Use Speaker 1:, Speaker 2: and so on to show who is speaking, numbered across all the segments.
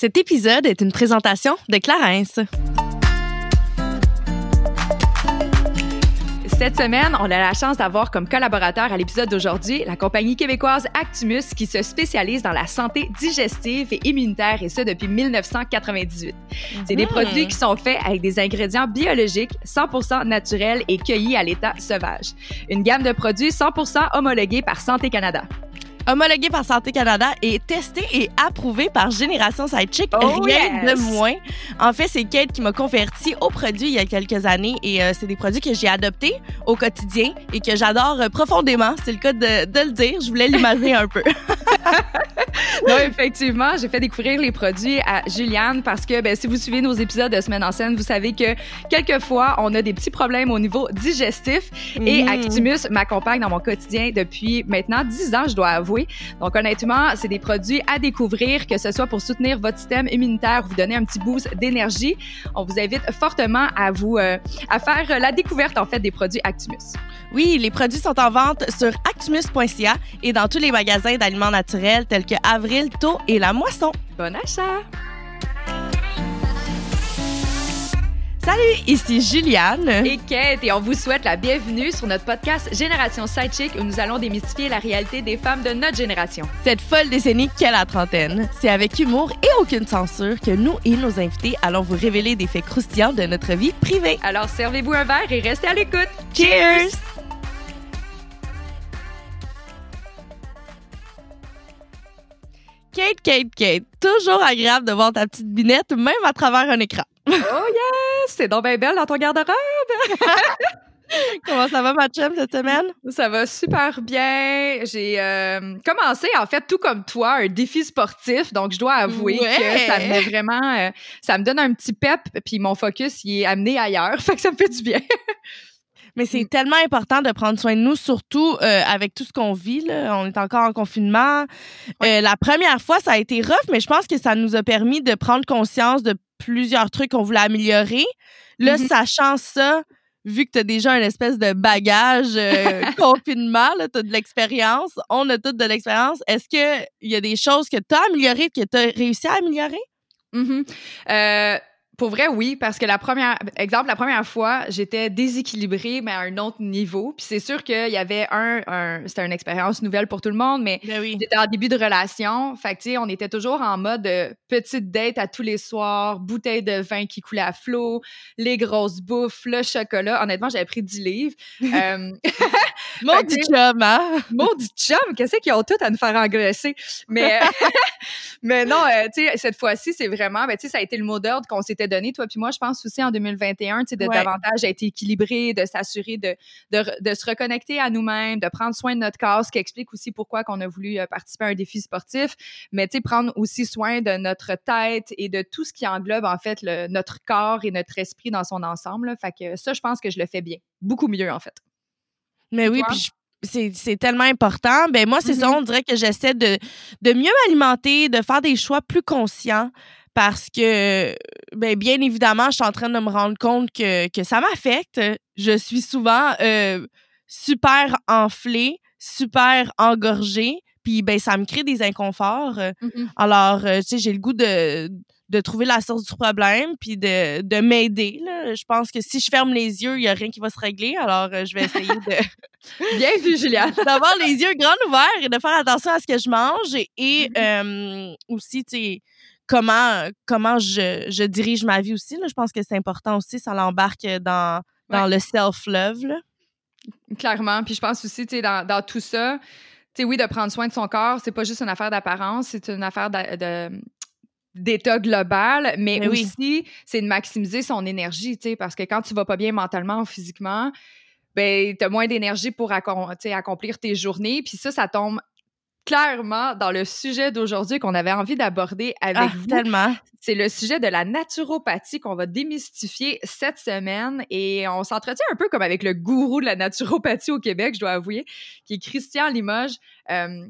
Speaker 1: Cet épisode est une présentation de Clarence.
Speaker 2: Cette semaine, on a la chance d'avoir comme collaborateur à l'épisode d'aujourd'hui la compagnie québécoise Actimus qui se spécialise dans la santé digestive et immunitaire et ce depuis 1998. C'est des
Speaker 1: Mhm.
Speaker 2: produits qui sont faits avec des ingrédients biologiques 100% naturels et cueillis à l'état sauvage. Une gamme de produits 100% homologués par Santé Canada.
Speaker 1: Homologué par Santé Canada et testé et approuvé par Génération Sidechick.
Speaker 2: Oh,
Speaker 1: Rien
Speaker 2: yes!
Speaker 1: de moins. En fait, c'est Kate qui m'a converti aux produits il y a quelques années et euh, c'est des produits que j'ai adoptés au quotidien et que j'adore euh, profondément. C'est le cas de, de le dire. Je voulais l'imager un peu.
Speaker 2: Non, effectivement, j'ai fait découvrir les produits à Juliane parce que ben, si vous suivez nos épisodes de Semaine en scène, vous savez que quelquefois, on a des petits problèmes au niveau digestif et
Speaker 1: Mhm.
Speaker 2: Actimus m'accompagne dans mon quotidien depuis maintenant 10 ans, je dois avouer. Donc honnêtement, c'est des produits à découvrir, que ce soit pour soutenir votre système immunitaire, vous donner un petit boost d'énergie. On vous invite fortement à vous euh, à faire la découverte en fait des produits Actimus.
Speaker 1: Oui, les produits sont en vente sur actimus.ca et dans tous les magasins d'aliments naturels tels que Avril, Taux et La Moisson.
Speaker 2: Bon achat!
Speaker 1: Salut, ici Juliane.
Speaker 2: et Kate et on vous souhaite la bienvenue sur notre podcast Génération Sidechick où nous allons démystifier la réalité des femmes de notre génération.
Speaker 1: Cette folle décennie qu'est la trentaine. C'est avec humour et aucune censure que nous et nos invités allons vous révéler des faits croustillants de notre vie privée.
Speaker 2: Alors servez-vous un verre et restez à l'écoute.
Speaker 1: Cheers! Kate, Kate, Kate, toujours agréable de voir ta petite binette, même à travers un écran.
Speaker 2: Oh yes, c'est donc bien belle dans ton garde-robe.
Speaker 1: Comment ça va, ma chum, cette semaine?
Speaker 2: Ça va super bien. J'ai euh, commencé en fait tout comme toi un défi sportif, donc je dois avouer
Speaker 1: Ouais.
Speaker 2: que ça me vraiment, euh, ça me donne un petit pep, puis mon focus il est amené ailleurs, fait que ça me fait du bien.
Speaker 1: Mais c'est tellement important de prendre soin de nous, surtout euh, avec tout ce qu'on vit. Là. On est encore en confinement. La première fois, ça a été rough, mais je pense que ça nous a permis de prendre conscience de plusieurs trucs qu'on voulait améliorer. Là,
Speaker 2: Mhm.
Speaker 1: sachant ça, vu que tu as déjà une espèce de bagage euh, confinement, tu as de l'expérience, on a toutes de l'expérience, est-ce qu'il y a des choses que tu as améliorées, que tu as réussi à améliorer?
Speaker 2: Mhm. Euh, pour vrai, oui, parce que la première, exemple, la première fois, j'étais déséquilibrée, mais à un autre niveau. Puis c'est sûr qu'il y avait un, un c'était une expérience nouvelle pour tout le monde, mais
Speaker 1: Ben oui.
Speaker 2: j'étais en début de relation. Fait que, tu sais, on était toujours en mode euh, petite date à tous les soirs, bouteille de vin qui coulait à flot, les grosses bouffes, le chocolat. Honnêtement, j'avais pris 10 livres. Euh,
Speaker 1: Petit chum, hein?
Speaker 2: Maudit chum, qu'est-ce qu'ils ont tout à nous faire engraisser? Mais, mais non, euh, tu sais, cette fois-ci, c'est vraiment, ben, tu sais, ça a été le mot d'ordre qu'on s'était donné, toi puis moi, je pense aussi en 2021, tu sais, de
Speaker 1: Ouais.
Speaker 2: davantage être équilibré, de s'assurer de, de, se reconnecter à nous-mêmes, de prendre soin de notre corps, ce qui explique aussi pourquoi qu'on a voulu euh, participer à un défi sportif, mais tu sais, prendre aussi soin de notre tête et de tout ce qui englobe, en fait, le, notre corps et notre esprit dans son ensemble. là. Fait que ça, je pense que je le fais bien. Beaucoup mieux, en fait.
Speaker 1: Mais oui, puis je- c'est tellement important. Ben moi, c'est ça,
Speaker 2: Mhm.
Speaker 1: on dirait que j'essaie de, de mieux m'alimenter, de faire des choix plus conscients parce que, ben, bien évidemment, je suis en train de me rendre compte que, que ça m'affecte. Je suis souvent euh, super enflée, super engorgée, puis ben, ça me crée des inconforts. Euh, Alors, euh, tu sais, j'ai le goût de, de trouver la source du problème puis de, de m'aider. là. Je pense que si je ferme les yeux, il n'y a rien qui va se régler. Alors, euh, je vais essayer de
Speaker 2: Bien vu, Juliane.
Speaker 1: d'avoir les yeux grands ouverts et de faire attention à ce que je mange et, et,
Speaker 2: Mm-hmm.
Speaker 1: euh, aussi, tu sais, comment, comment je, je dirige ma vie aussi. Là. Je pense que c'est important aussi. Ça l'embarque dans, dans le self-love.
Speaker 2: Clairement. Puis je pense aussi, tu sais, dans, dans tout ça, tu sais, oui, de prendre soin de son corps, c'est pas juste une affaire d'apparence, c'est une affaire de, de- d'état global, mais
Speaker 1: Mais oui.
Speaker 2: aussi, c'est de maximiser son énergie, tu sais, parce que quand tu vas pas bien mentalement ou physiquement, ben, t'as moins d'énergie pour tu accomplir tes journées. Puis ça, ça tombe clairement dans le sujet d'aujourd'hui qu'on avait envie d'aborder avec
Speaker 1: Ah,
Speaker 2: vous.
Speaker 1: tellement.
Speaker 2: C'est le sujet de la naturopathie qu'on va démystifier cette semaine et on s'entretient un peu comme avec le gourou de la naturopathie au Québec, je dois avouer, qui est Christian Limoges, euh,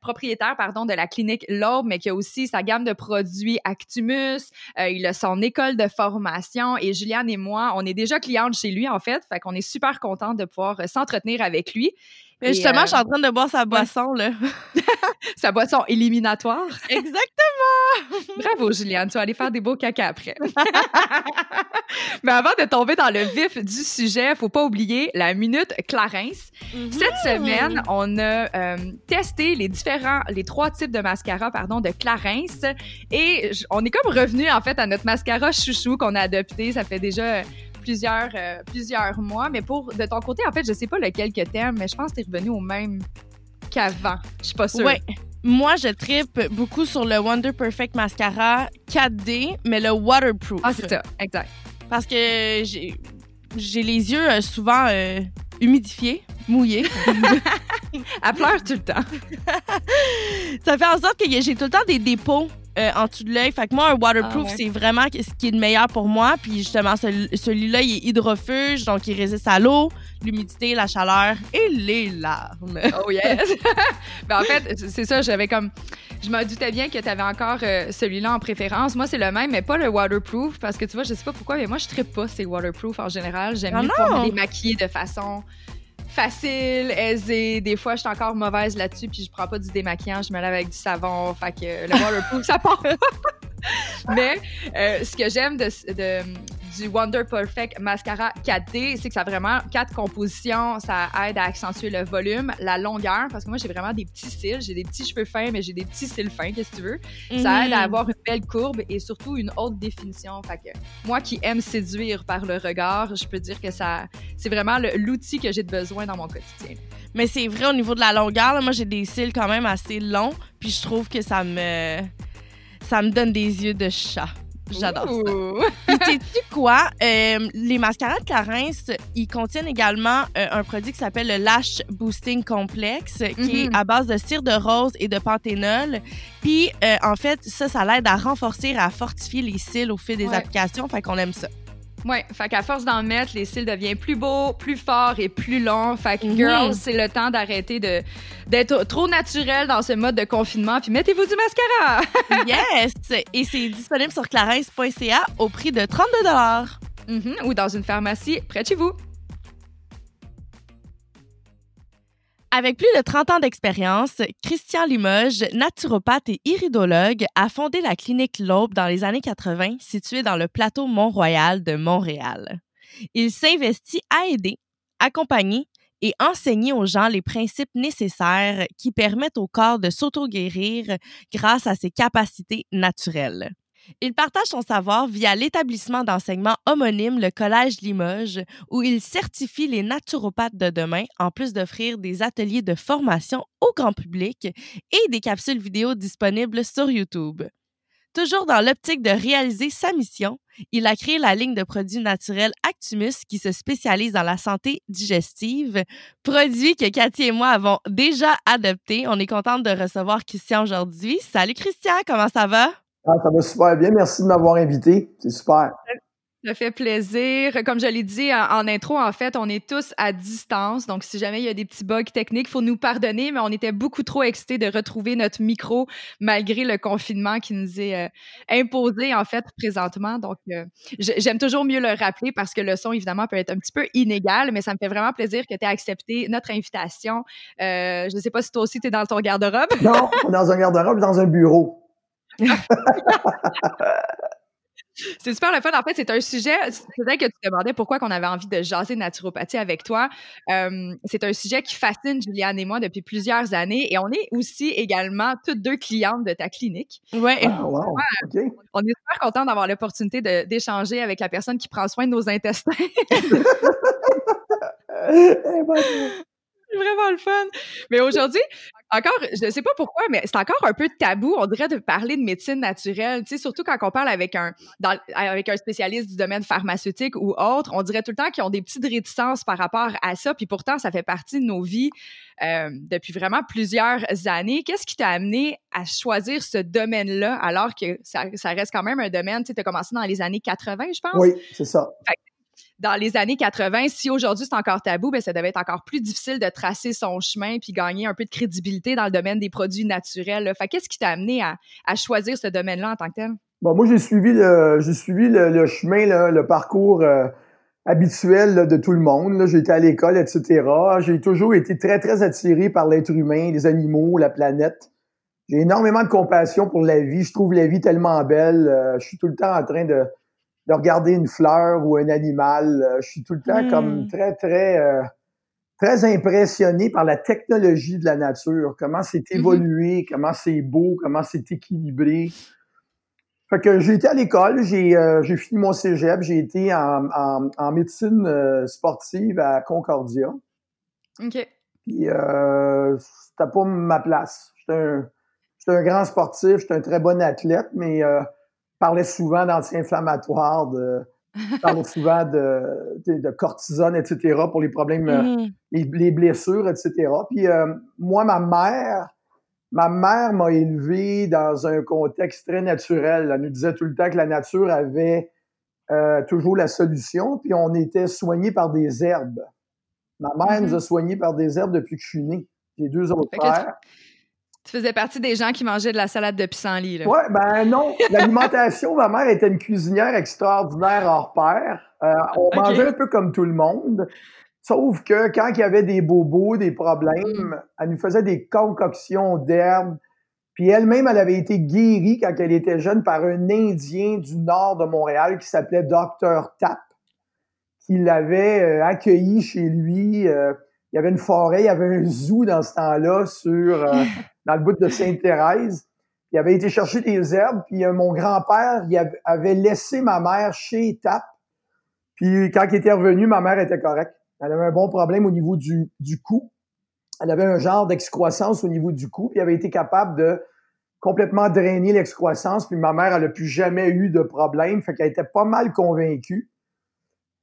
Speaker 2: propriétaire pardon de la clinique L'Aube, mais qui a aussi sa gamme de produits Actimus. Euh, il a son école de formation et Juliane et moi, on est déjà clientes chez lui en fait, fait qu'on est super contente de pouvoir euh, s'entretenir avec lui.
Speaker 1: Justement, je suis en train de boire sa boisson, là.
Speaker 2: sa boisson éliminatoire.
Speaker 1: Exactement!
Speaker 2: Bravo, Juliane. Tu vas aller faire des beaux caca après. Mais avant de tomber dans le vif du sujet, faut pas oublier la minute Clarence.
Speaker 1: Mhm.
Speaker 2: Cette semaine, on a euh, testé les différents, les trois types de mascara, pardon, de Clarence. Et on est comme revenu, en fait, à notre mascara chouchou qu'on a adopté. Ça fait déjà plusieurs, euh, plusieurs mois. Mais pour, de ton côté, en fait, je sais pas lequel que t'aimes, mais je pense que t'es revenu au même qu'avant. Je suis pas sûre.
Speaker 1: Ouais. Moi, je tripe beaucoup sur le Wonder Perfect Mascara 4D, mais le waterproof.
Speaker 2: Ah, c'est ça, exact.
Speaker 1: Parce que j'ai les yeux euh, souvent euh, humidifiés, mouillés.
Speaker 2: Elle pleure tout le temps.
Speaker 1: ça fait en sorte que j'ai tout le temps des dépôts euh, en dessous de l'œil. Fait que moi, un waterproof,
Speaker 2: Ah ouais.
Speaker 1: c'est vraiment ce qui est le meilleur pour moi. Puis justement, celui- celui-là, il est hydrofuge, donc il résiste à l'eau, l'humidité, la chaleur et les larmes.
Speaker 2: Oh yes! ben, en fait, c'est ça, j'avais comme. Je me doutais bien que tu avais encore euh, celui-là en préférence. Moi, c'est le même, mais pas le waterproof, parce que tu vois, je sais pas pourquoi, mais moi, je ne pas ces waterproof en général. J'aime
Speaker 1: Ah
Speaker 2: mieux pouvoir
Speaker 1: non?
Speaker 2: me démaquiller de façon facile, aisée. Des fois, je suis encore mauvaise là-dessus, puis je prends pas du démaquillant, je me lave avec du savon. Fait que le waterproof, ça part. Mais euh, ce que j'aime de, de- du Wonder Perfect Mascara 4D, c'est que ça a vraiment quatre compositions. Ça aide à accentuer le volume, la longueur, parce que moi, j'ai vraiment des petits cils. J'ai des petits cheveux fins, mais j'ai des petits cils fins, qu'est-ce que tu veux. Ça aide à
Speaker 1: Mhm.
Speaker 2: avoir une belle courbe et surtout une haute définition. Fait que moi qui aime séduire par le regard, je peux dire que ça, c'est vraiment l'outil que j'ai de besoin dans mon quotidien.
Speaker 1: Mais c'est vrai, au niveau de la longueur, là, moi, j'ai des cils quand même assez longs. Puis je trouve que ça me... Ça me donne des yeux de chat. J'adore ça. Puis sais-tu quoi? Euh, les mascaras de Clarins, ils contiennent également euh, un produit qui s'appelle le Lash Boosting Complex, qui
Speaker 2: Mhm.
Speaker 1: est à base de cire de rose et de panthénol. Puis, euh, en fait, ça, ça l'aide à renforcer et à fortifier les cils au fil des
Speaker 2: Ouais.
Speaker 1: applications. Fait qu'on aime ça.
Speaker 2: Ouais, fait qu'à force d'en mettre, les cils deviennent plus beaux, plus forts et plus longs. Fait que, girls, c'est le temps d'arrêter de, d'être trop naturel dans ce mode de confinement. Puis mettez-vous du mascara!
Speaker 1: yes! Et c'est disponible sur clarins.ca au prix de 32
Speaker 2: Mhm, Ou dans une pharmacie près de chez vous.
Speaker 1: Avec plus de 30 ans d'expérience, Christian Limoges, naturopathe et iridologue, a fondé la clinique L'Aube dans les années 80, située dans le plateau Mont-Royal de Montréal. Il s'investit à aider, accompagner et enseigner aux gens les principes nécessaires qui permettent au corps de s'auto-guérir grâce à ses capacités naturelles. Il partage son savoir via l'établissement d'enseignement homonyme le Collège Limoges, où il certifie les naturopathes de demain, en plus d'offrir des ateliers de formation au grand public et des capsules vidéo disponibles sur YouTube. Toujours dans l'optique de réaliser sa mission, il a créé la ligne de produits naturels Actimus qui se spécialise dans la santé digestive, produit que Cathy et moi avons déjà adopté. On est contente de recevoir Christian aujourd'hui. Salut Christian, comment ça va?
Speaker 3: Ah, ça va super bien. Merci de m'avoir invité. C'est super.
Speaker 2: Ça fait plaisir. Comme je l'ai dit en, en intro, en fait, on est tous à distance. Donc, si jamais il y a des petits bugs techniques, il faut nous pardonner, mais on était beaucoup trop excités de retrouver notre micro malgré le confinement qui nous est euh, imposé, en fait, présentement. Donc, euh, j'ai- j'aime toujours mieux le rappeler parce que le son, évidemment, peut être un petit peu inégal, mais ça me fait vraiment plaisir que tu aies accepté notre invitation. Euh, je ne sais pas si toi aussi, tu es dans ton garde-robe.
Speaker 3: Non, dans un garde-robe, dans un bureau.
Speaker 2: C'est super le fun. En fait, c'est un sujet. C'est vrai que tu te demandais pourquoi qu'on avait envie de jaser naturopathie avec toi. Euh, c'est un sujet qui fascine Juliane et moi depuis plusieurs années et on est aussi également toutes deux clientes de ta clinique.
Speaker 1: Ouais.
Speaker 3: Ah, wow.
Speaker 2: On est super contents d'avoir l'opportunité d'échanger avec la personne qui prend soin de nos intestins. C'est vraiment le fun. Mais aujourd'hui, encore, je ne sais pas pourquoi, mais c'est encore un peu tabou, on dirait, de parler de médecine naturelle. Tu sais, surtout quand on parle avec un, dans- avec un spécialiste du domaine pharmaceutique ou autre, on dirait tout le temps qu'ils ont des petites réticences par rapport à ça. Puis pourtant, ça fait partie de nos vies euh, depuis vraiment plusieurs années. Qu'est-ce qui t'a amené à choisir ce domaine-là alors que ça, ça reste quand même un domaine, tu sais, as commencé dans les années 80, je pense?
Speaker 3: oui, c'est ça.
Speaker 2: Dans les années 80, si aujourd'hui c'est encore tabou, ben ça devait être encore plus difficile de tracer son chemin puis gagner un peu de crédibilité dans le domaine des produits naturels. qu'est-ce qui t'a amené à, choisir ce domaine-là en tant que tel?
Speaker 3: Bon, moi, j'ai suivi le, j'ai suivi le, chemin, le parcours euh, habituel de tout le monde. J'ai été à l'école, etc. J'ai toujours été très, très attiré par l'être humain, les animaux, la planète. J'ai énormément de compassion pour la vie. Je trouve la vie tellement belle. Euh, je suis tout le temps en train de, de regarder une fleur ou un animal. Euh, je suis tout le temps comme hmm. très, très, euh, très impressionné par la technologie de la nature. Comment c'est mm-hmm. évolué, comment c'est beau, comment c'est équilibré. Fait que j'ai été à l'école, j'ai j'ai fini mon cégep, j'ai été en, en, en médecine sportive à Concordia.
Speaker 2: OK.
Speaker 3: Puis euh, c'était pas ma place. J'étais un, J'étais un grand sportif, j'étais un très bon athlète, mais parlais souvent d'anti-inflammatoires, de, parlais souvent de, de, cortisone, etc., pour les problèmes, euh, mm-hmm. les, blessures, etc. Puis euh, moi, ma mère, ma mère m'a élevé dans un contexte très naturel. Elle nous disait tout le temps que la nature avait euh, toujours la solution, puis on était soigné par des herbes. Ma mère nous a mm-hmm. soignés par des herbes depuis que je suis né. J'ai deux autres frères.
Speaker 2: Tu faisais partie des gens qui mangeaient de la salade de pissenlit, là.
Speaker 3: Ouais, ben non. L'alimentation, ma mère était une cuisinière extraordinaire hors pair. Euh, on mangeait un peu comme tout le monde. Sauf que quand il y avait des bobos, des problèmes, mm. elle nous faisait des concoctions d'herbes. Puis elle-même, elle avait été guérie quand elle était jeune par un Indien du nord de Montréal qui s'appelait Dr. Tap, qui l'avait euh, accueilli chez lui. Euh, il y avait une forêt, il y avait un zoo dans ce temps-là sur dans le bout de Sainte-Thérèse. Il avait été chercher des herbes, puis euh, mon grand-père il avait laissé ma mère chez TAP. Puis quand il était revenu, ma mère était correcte. Elle avait un bon problème au niveau du, du cou. Elle avait un genre d'excroissance au niveau du cou, puis elle avait été capable de complètement drainer l'excroissance, puis ma mère, elle n'a plus jamais eu de problème, fait qu'elle était pas mal convaincue.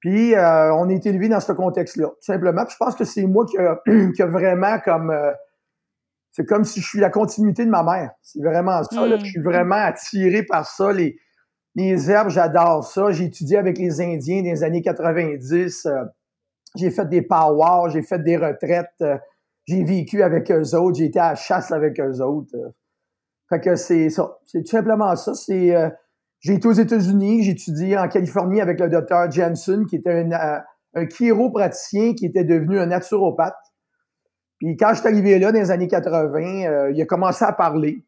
Speaker 3: Puis euh, on est élevé dans ce contexte-là, tout simplement. Puis je pense que c'est moi qui a, qui a vraiment comme euh, c'est comme si je suis la continuité de ma mère. C'est vraiment ça. Je suis hmm. vraiment attiré par ça. Les, les herbes, j'adore ça. J'ai étudié avec les Indiens des années 90. Euh, j'ai fait des powwows, j'ai fait des retraites. Euh, j'ai vécu avec eux autres. J'ai été à la chasse avec eux autres. Euh. fait que c'est ça. C'est tout simplement ça. C'est j'ai été aux États-Unis, j'ai étudié en Californie avec le docteur Jensen, qui était un, un chiropraticien qui était devenu un naturopathe. Puis quand je suis arrivé là, dans les années 80, euh, il a commencé à parler.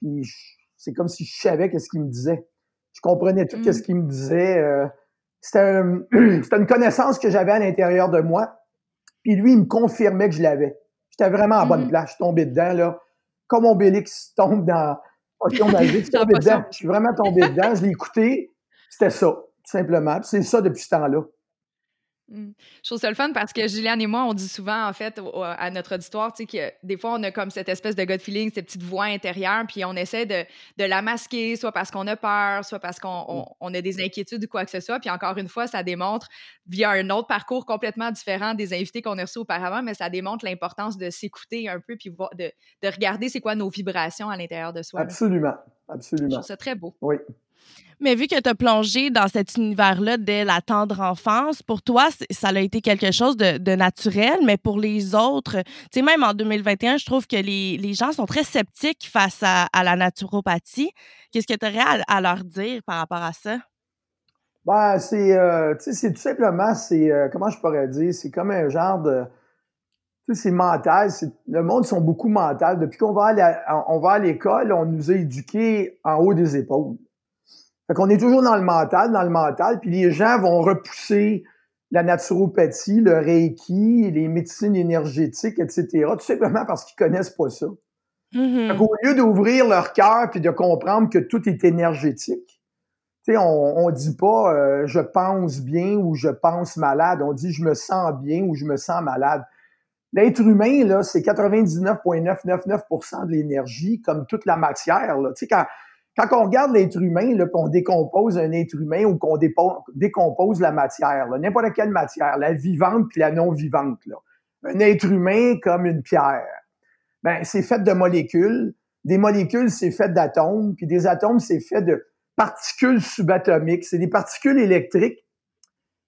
Speaker 3: Puis c'est comme si je savais qu'est-ce qu'il me disait. Je comprenais tout ce mm. qu'il me disait. Euh, c'était une connaissance que j'avais à l'intérieur de moi. Puis lui, il me confirmait que je l'avais. J'étais vraiment à bonne mm-hmm. place. Je suis tombé dedans, là. Comme Obélix tombe dans... je suis tombé dedans. Je suis vraiment tombé dedans. Je l'ai écouté. C'était ça, tout simplement. c'est ça depuis ce temps-là.
Speaker 2: Mmh. Je trouve ça le fun parce que Juliane et moi, on dit souvent, en fait, à notre auditoire, tu sais, que des fois, on a comme cette espèce de gut feeling, cette petite voix intérieure, puis on essaie de, de la masquer, soit parce qu'on a peur, soit parce qu'on on, a des inquiétudes ou quoi que ce soit. Puis encore une fois, ça démontre, via un autre parcours complètement différent des invités qu'on a reçus auparavant, mais ça démontre l'importance de s'écouter un peu, puis de, de regarder c'est quoi nos vibrations à l'intérieur de soi.
Speaker 3: Absolument, absolument. Je
Speaker 2: trouve ça très beau.
Speaker 3: Oui.
Speaker 1: Mais vu que tu as plongé dans cet univers-là dès la tendre enfance, pour toi, ça a été quelque chose de, naturel, mais pour les autres, tu sais, même en 2021, je trouve que les, gens sont très sceptiques face à, la naturopathie. Qu'est-ce que tu aurais à, leur dire par rapport à ça?
Speaker 3: Ben, c'est, euh, tout simplement, c'est, euh, comment je pourrais dire, c'est comme un genre de, tu sais, c'est mental. le monde sont beaucoup mental. Depuis qu'on va on va à l'école, on nous a éduqués en haut des épaules. Fait qu'on est toujours dans le mental, dans le mental, puis les gens vont repousser la naturopathie, le reiki, les médecines énergétiques, etc., tout simplement parce qu'ils connaissent pas ça. Mm Au lieu d'ouvrir leur cœur puis de comprendre que tout est énergétique, tu sais, on, on dit pas euh, je pense bien ou je pense malade, on dit je me sens bien ou je me sens malade. L'être humain, là, c'est 99,999% de l'énergie, comme toute la matière. Là. Tu sais, quand, quand on regarde l'être humain, là, on décompose un être humain ou qu'on décompose la matière, n'importe quelle matière, la vivante puis la non vivante, un être humain comme une pierre, ben c'est fait de molécules. Des molécules, c'est fait d'atomes, puis des atomes, c'est fait de particules subatomiques. C'est des particules électriques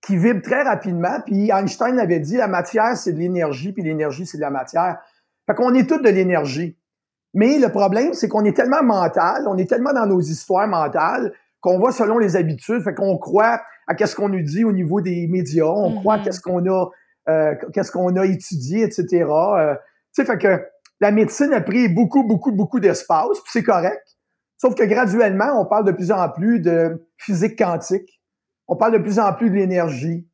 Speaker 3: qui vibrent très rapidement. Puis Einstein avait dit, la matière, c'est de l'énergie, puis l'énergie, c'est de la matière. Fait qu'on est tous de l'énergie. Mais le problème, c'est qu'on est tellement mental, on est tellement dans nos histoires mentales qu'on va selon les habitudes, fait qu'on croit à qu'est-ce qu'on nous dit au niveau des médias, on croit
Speaker 1: Mhm.
Speaker 3: qu'est-ce qu'on a, euh, qu'est-ce qu'on a étudié, etc. Euh, tu sais, fait que la médecine a pris beaucoup, beaucoup, beaucoup d'espace, puis c'est correct. Sauf que graduellement, on parle de plus en plus de physique quantique. On parle de plus en plus de l'énergie.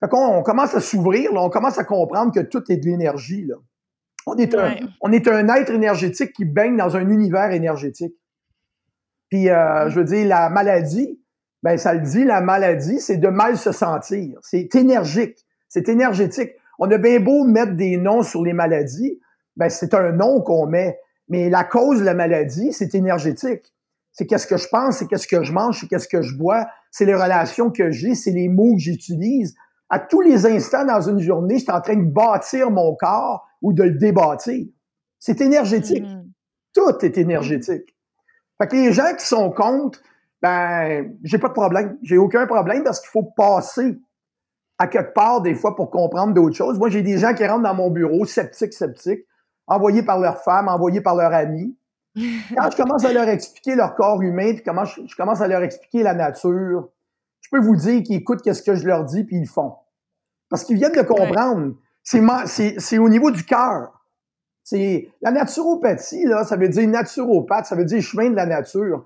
Speaker 3: Fait qu'on on commence à s'ouvrir, on commence à comprendre que tout est de l'énergie. Là. On, est un,
Speaker 1: Ouais.
Speaker 3: on est un être énergétique qui baigne dans un univers énergétique. Puis, euh, je veux dire, la maladie, ben ça le dit, la maladie, c'est de mal se sentir. C'est énergique, c'est énergétique. On a bien beau mettre des noms sur les maladies, ben c'est un nom qu'on met. Mais la cause de la maladie, c'est énergétique. C'est qu'est-ce que je pense, c'est qu'est-ce que je mange, c'est qu'est-ce que je bois, c'est les relations que j'ai, c'est les mots que j'utilise. À tous les instants dans une journée, je suis en train de bâtir mon corps ou de le débâtir. C'est énergétique.
Speaker 1: Mhm.
Speaker 3: Tout est énergétique. Fait que les gens qui sont contre, ben, j'ai pas de problème. J'ai aucun problème parce qu'il faut passer à quelque part des fois pour comprendre d'autres choses. Moi, j'ai des gens qui rentrent dans mon bureau, sceptiques, sceptiques, envoyés par leur femme, envoyés par leur ami. Quand je commence à leur expliquer leur corps humain, puis comment je, je commence à leur expliquer la nature, je peux vous dire qu'ils écoutent ce que je leur dis, puis ils le font. Parce qu'ils viennent de comprendre. C'est ma- C'est c'est au niveau du cœur. C'est la naturopathie, là, ça veut dire naturopathe, ça veut dire chemin de la nature.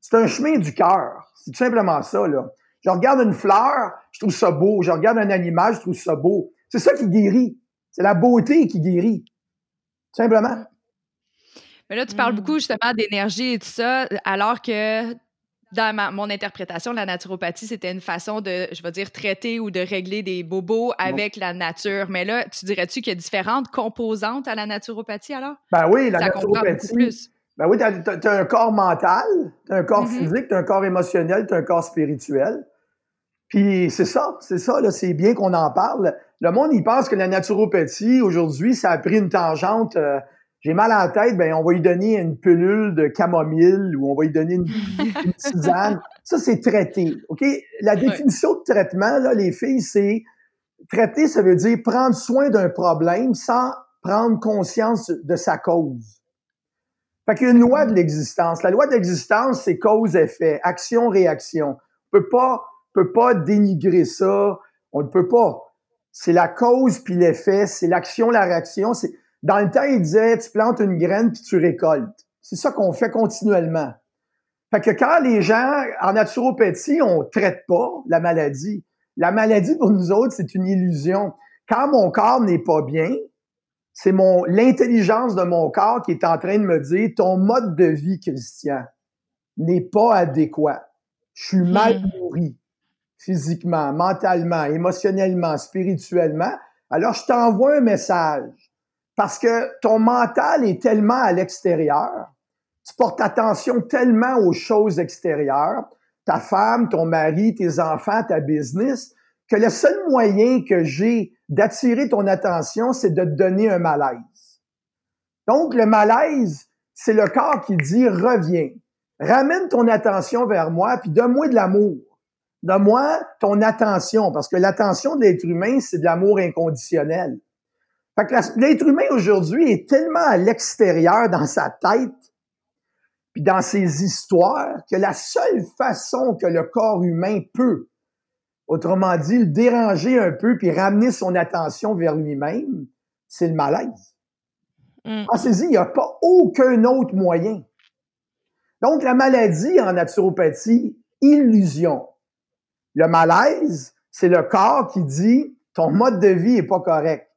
Speaker 3: C'est un chemin du cœur. C'est tout simplement ça, là. Je regarde une fleur, je trouve ça beau. Je regarde un animal, je trouve ça beau. C'est ça qui guérit. C'est la beauté qui guérit. Tout simplement.
Speaker 2: Mais là, tu parles
Speaker 1: Mm.
Speaker 2: beaucoup justement d'énergie et tout ça, alors que dans ma- mon interprétation, la naturopathie, c'était une façon de, je vais dire, traiter ou de régler des bobos avec la nature. Mais là, tu dirais-tu qu'il y a différentes composantes à la naturopathie alors?
Speaker 3: Ben oui, la
Speaker 2: ça
Speaker 3: naturopathie.
Speaker 2: plus.
Speaker 3: Ben oui, t'as, t'as- t'as un corps mental, t'as un corps
Speaker 2: Mhm.
Speaker 3: physique, t'as un corps émotionnel, t'as un corps spirituel. Puis c'est ça, c'est ça, là, c'est bien qu'on en parle. Le monde, il pense que la naturopathie, aujourd'hui, ça a pris une tangente. euh, j'ai mal à la tête, ben on va lui donner une pilule de camomille ou on va lui donner une, une tisane. Ça, c'est traité, OK? La définition de traitement, là, les filles, c'est traiter, ça veut dire prendre soin d'un problème sans prendre conscience de sa cause. Fait qu'il y a une loi de l'existence. La loi de l'existence, c'est cause-effet, action-réaction. On peut pas, peut pas dénigrer ça. On ne peut pas. C'est la cause puis l'effet, c'est l'action, la réaction. C'est dans le temps, il disait, tu plantes une graine puis tu récoltes. C'est ça qu'on fait continuellement. Fait que quand les gens en naturopathie, on traite pas la maladie. La maladie pour nous autres, c'est une illusion. Quand mon corps n'est pas bien, c'est mon l'intelligence de mon corps qui est en train de me dire ton mode de vie, Christian, n'est pas adéquat. Je suis mal nourri physiquement, mentalement, émotionnellement, spirituellement. Alors je t'envoie un message parce que ton mental est tellement à l'extérieur, tu portes attention tellement aux choses extérieures, ta femme, ton mari, tes enfants, ta business, que le seul moyen que j'ai d'attirer ton attention, c'est de te donner un malaise. Donc, le malaise, c'est le corps qui dit reviens, ramène ton attention vers moi, puis donne-moi de l'amour. Donne-moi ton attention, parce que l'attention de l'être humain, c'est de l'amour inconditionnel. Fait que l'être humain aujourd'hui est tellement à l'extérieur dans sa tête, puis dans ses histoires, que la seule façon que le corps humain peut Autrement dit, le déranger un peu puis ramener son attention vers lui-même, c'est le malaise.
Speaker 1: Mm.
Speaker 3: Pensez-y, il n'y a pas aucun autre moyen. Donc, la maladie en naturopathie, illusion. Le malaise, c'est le corps qui dit ton mode de vie est pas correct.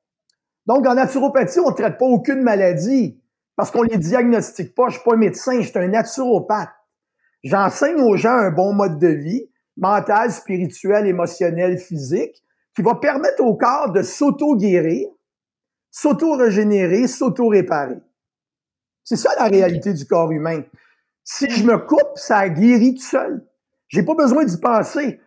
Speaker 3: Donc, en naturopathie, on ne traite pas aucune maladie parce qu'on les diagnostique pas. Je suis pas un médecin, je suis un naturopathe. J'enseigne aux gens un bon mode de vie mental, spirituel, émotionnel, physique, qui va permettre au corps de s'auto-guérir, s'auto-régénérer, s'auto-réparer. C'est ça la réalité du corps humain. Si je me coupe, ça guérit tout seul. J'ai pas besoin d'y penser.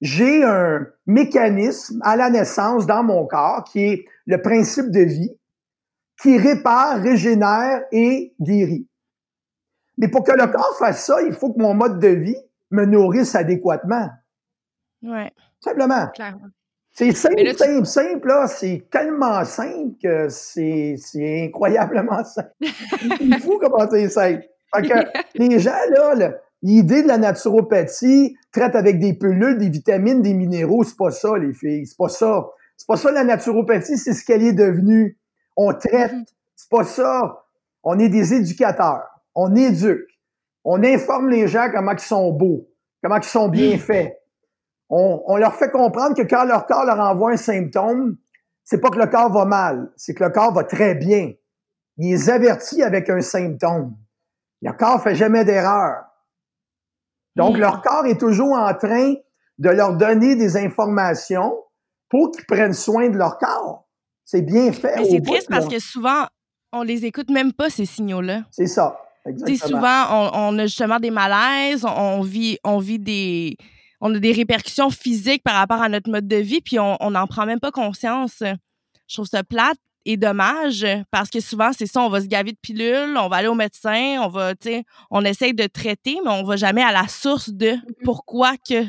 Speaker 3: J'ai un mécanisme à la naissance dans mon corps qui est le principe de vie, qui répare, régénère et guérit. Mais pour que le corps fasse ça, il faut que mon mode de vie me nourrisse adéquatement.
Speaker 1: Ouais.
Speaker 3: Simplement.
Speaker 2: Clairement.
Speaker 3: C'est simple,
Speaker 2: Mais là, tu-
Speaker 3: simple, simple, là. C'est tellement simple que c'est, c'est incroyablement simple. c'est fou comment c'est simple. Fait que les gens, là, L'idée de la naturopathie traite avec des pilules, des vitamines, des minéraux. C'est pas ça, les filles. C'est pas ça. C'est pas ça la naturopathie, c'est ce qu'elle est devenue. On traite. Mm-hmm. C'est pas ça. On est des éducateurs. On éduque. On informe les gens comment ils sont beaux, comment ils sont bien mm. faits. On, on, leur fait comprendre que quand leur corps leur envoie un symptôme, c'est pas que le corps va mal, c'est que le corps va très bien. Il est averti avec un symptôme. Le corps fait jamais d'erreur. Donc, mm. leur corps est toujours en train de leur donner des informations pour qu'ils prennent soin de leur corps. C'est bien fait.
Speaker 1: Mais c'est triste parce que souvent, on les écoute même pas, ces signaux-là.
Speaker 3: C'est ça. Exactement.
Speaker 1: souvent, on, a justement des malaises, on, vit, on vit des. On a des répercussions physiques par rapport à notre mode de vie, puis on n'en prend même pas conscience. Je trouve ça plate et dommage parce que souvent, c'est ça, on va se gaver de pilules, on va aller au médecin, on va, tu sais, on essaye de traiter, mais on va jamais à la source de mm-hmm. pourquoi que.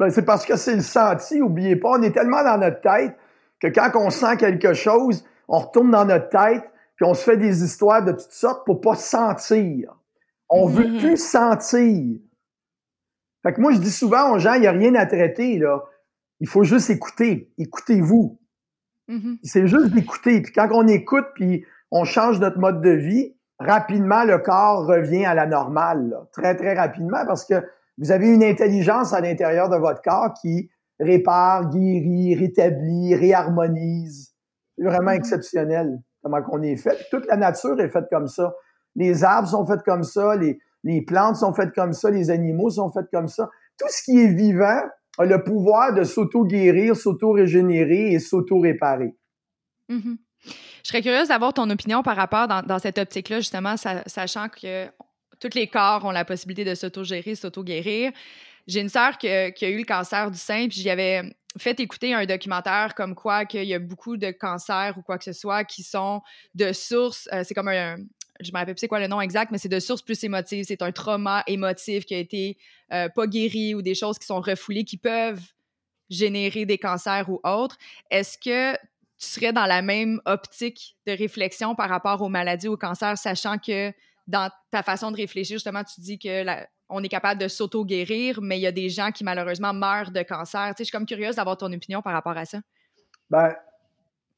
Speaker 3: Ben, c'est parce que c'est le senti, oubliez pas. On est tellement dans notre tête que quand on sent quelque chose, on retourne dans notre tête, puis on se fait des histoires de toutes sortes pour pas sentir. On veut mm-hmm. plus sentir. Fait que moi, je dis souvent aux gens, il n'y a rien à traiter, là. Il faut juste écouter. Écoutez-vous. Mm-hmm. C'est juste d'écouter. Puis quand on écoute, puis on change notre mode de vie, rapidement, le corps revient à la normale. Très, très rapidement, parce que vous avez une intelligence à l'intérieur de votre corps qui répare, guérit, rétablit, réharmonise. C'est vraiment mm-hmm. exceptionnel comment qu'on est fait. Toute la nature est faite comme ça. Les arbres sont faits comme ça, les, les plantes sont faites comme ça, les animaux sont faits comme ça. Tout ce qui est vivant a le pouvoir de s'auto-guérir, s'auto-régénérer et s'auto-réparer.
Speaker 2: Mm-hmm. Je serais curieuse d'avoir ton opinion par rapport dans, cette optique-là, justement, sachant que tous les corps ont la possibilité de s'auto-gérer, s'auto-guérir. J'ai une sœur qui, a eu le cancer du sein, puis j'y avais fait écouter un documentaire comme quoi qu'il y a beaucoup de cancers ou quoi que ce soit qui sont de sources, euh, c'est comme un, je me rappelle plus c'est quoi le nom exact, mais c'est de sources plus émotives. C'est un trauma émotif qui a été euh, pas guéri ou des choses qui sont refoulées qui peuvent générer des cancers ou autres. Est-ce que tu serais dans la même optique de réflexion par rapport aux maladies, aux cancers, sachant que dans ta façon de réfléchir, justement, tu dis que on est capable de s'auto-guérir, mais il y a des gens qui malheureusement meurent de cancer. Tu sais, je suis comme curieuse d'avoir ton opinion par rapport à ça.
Speaker 3: Ben,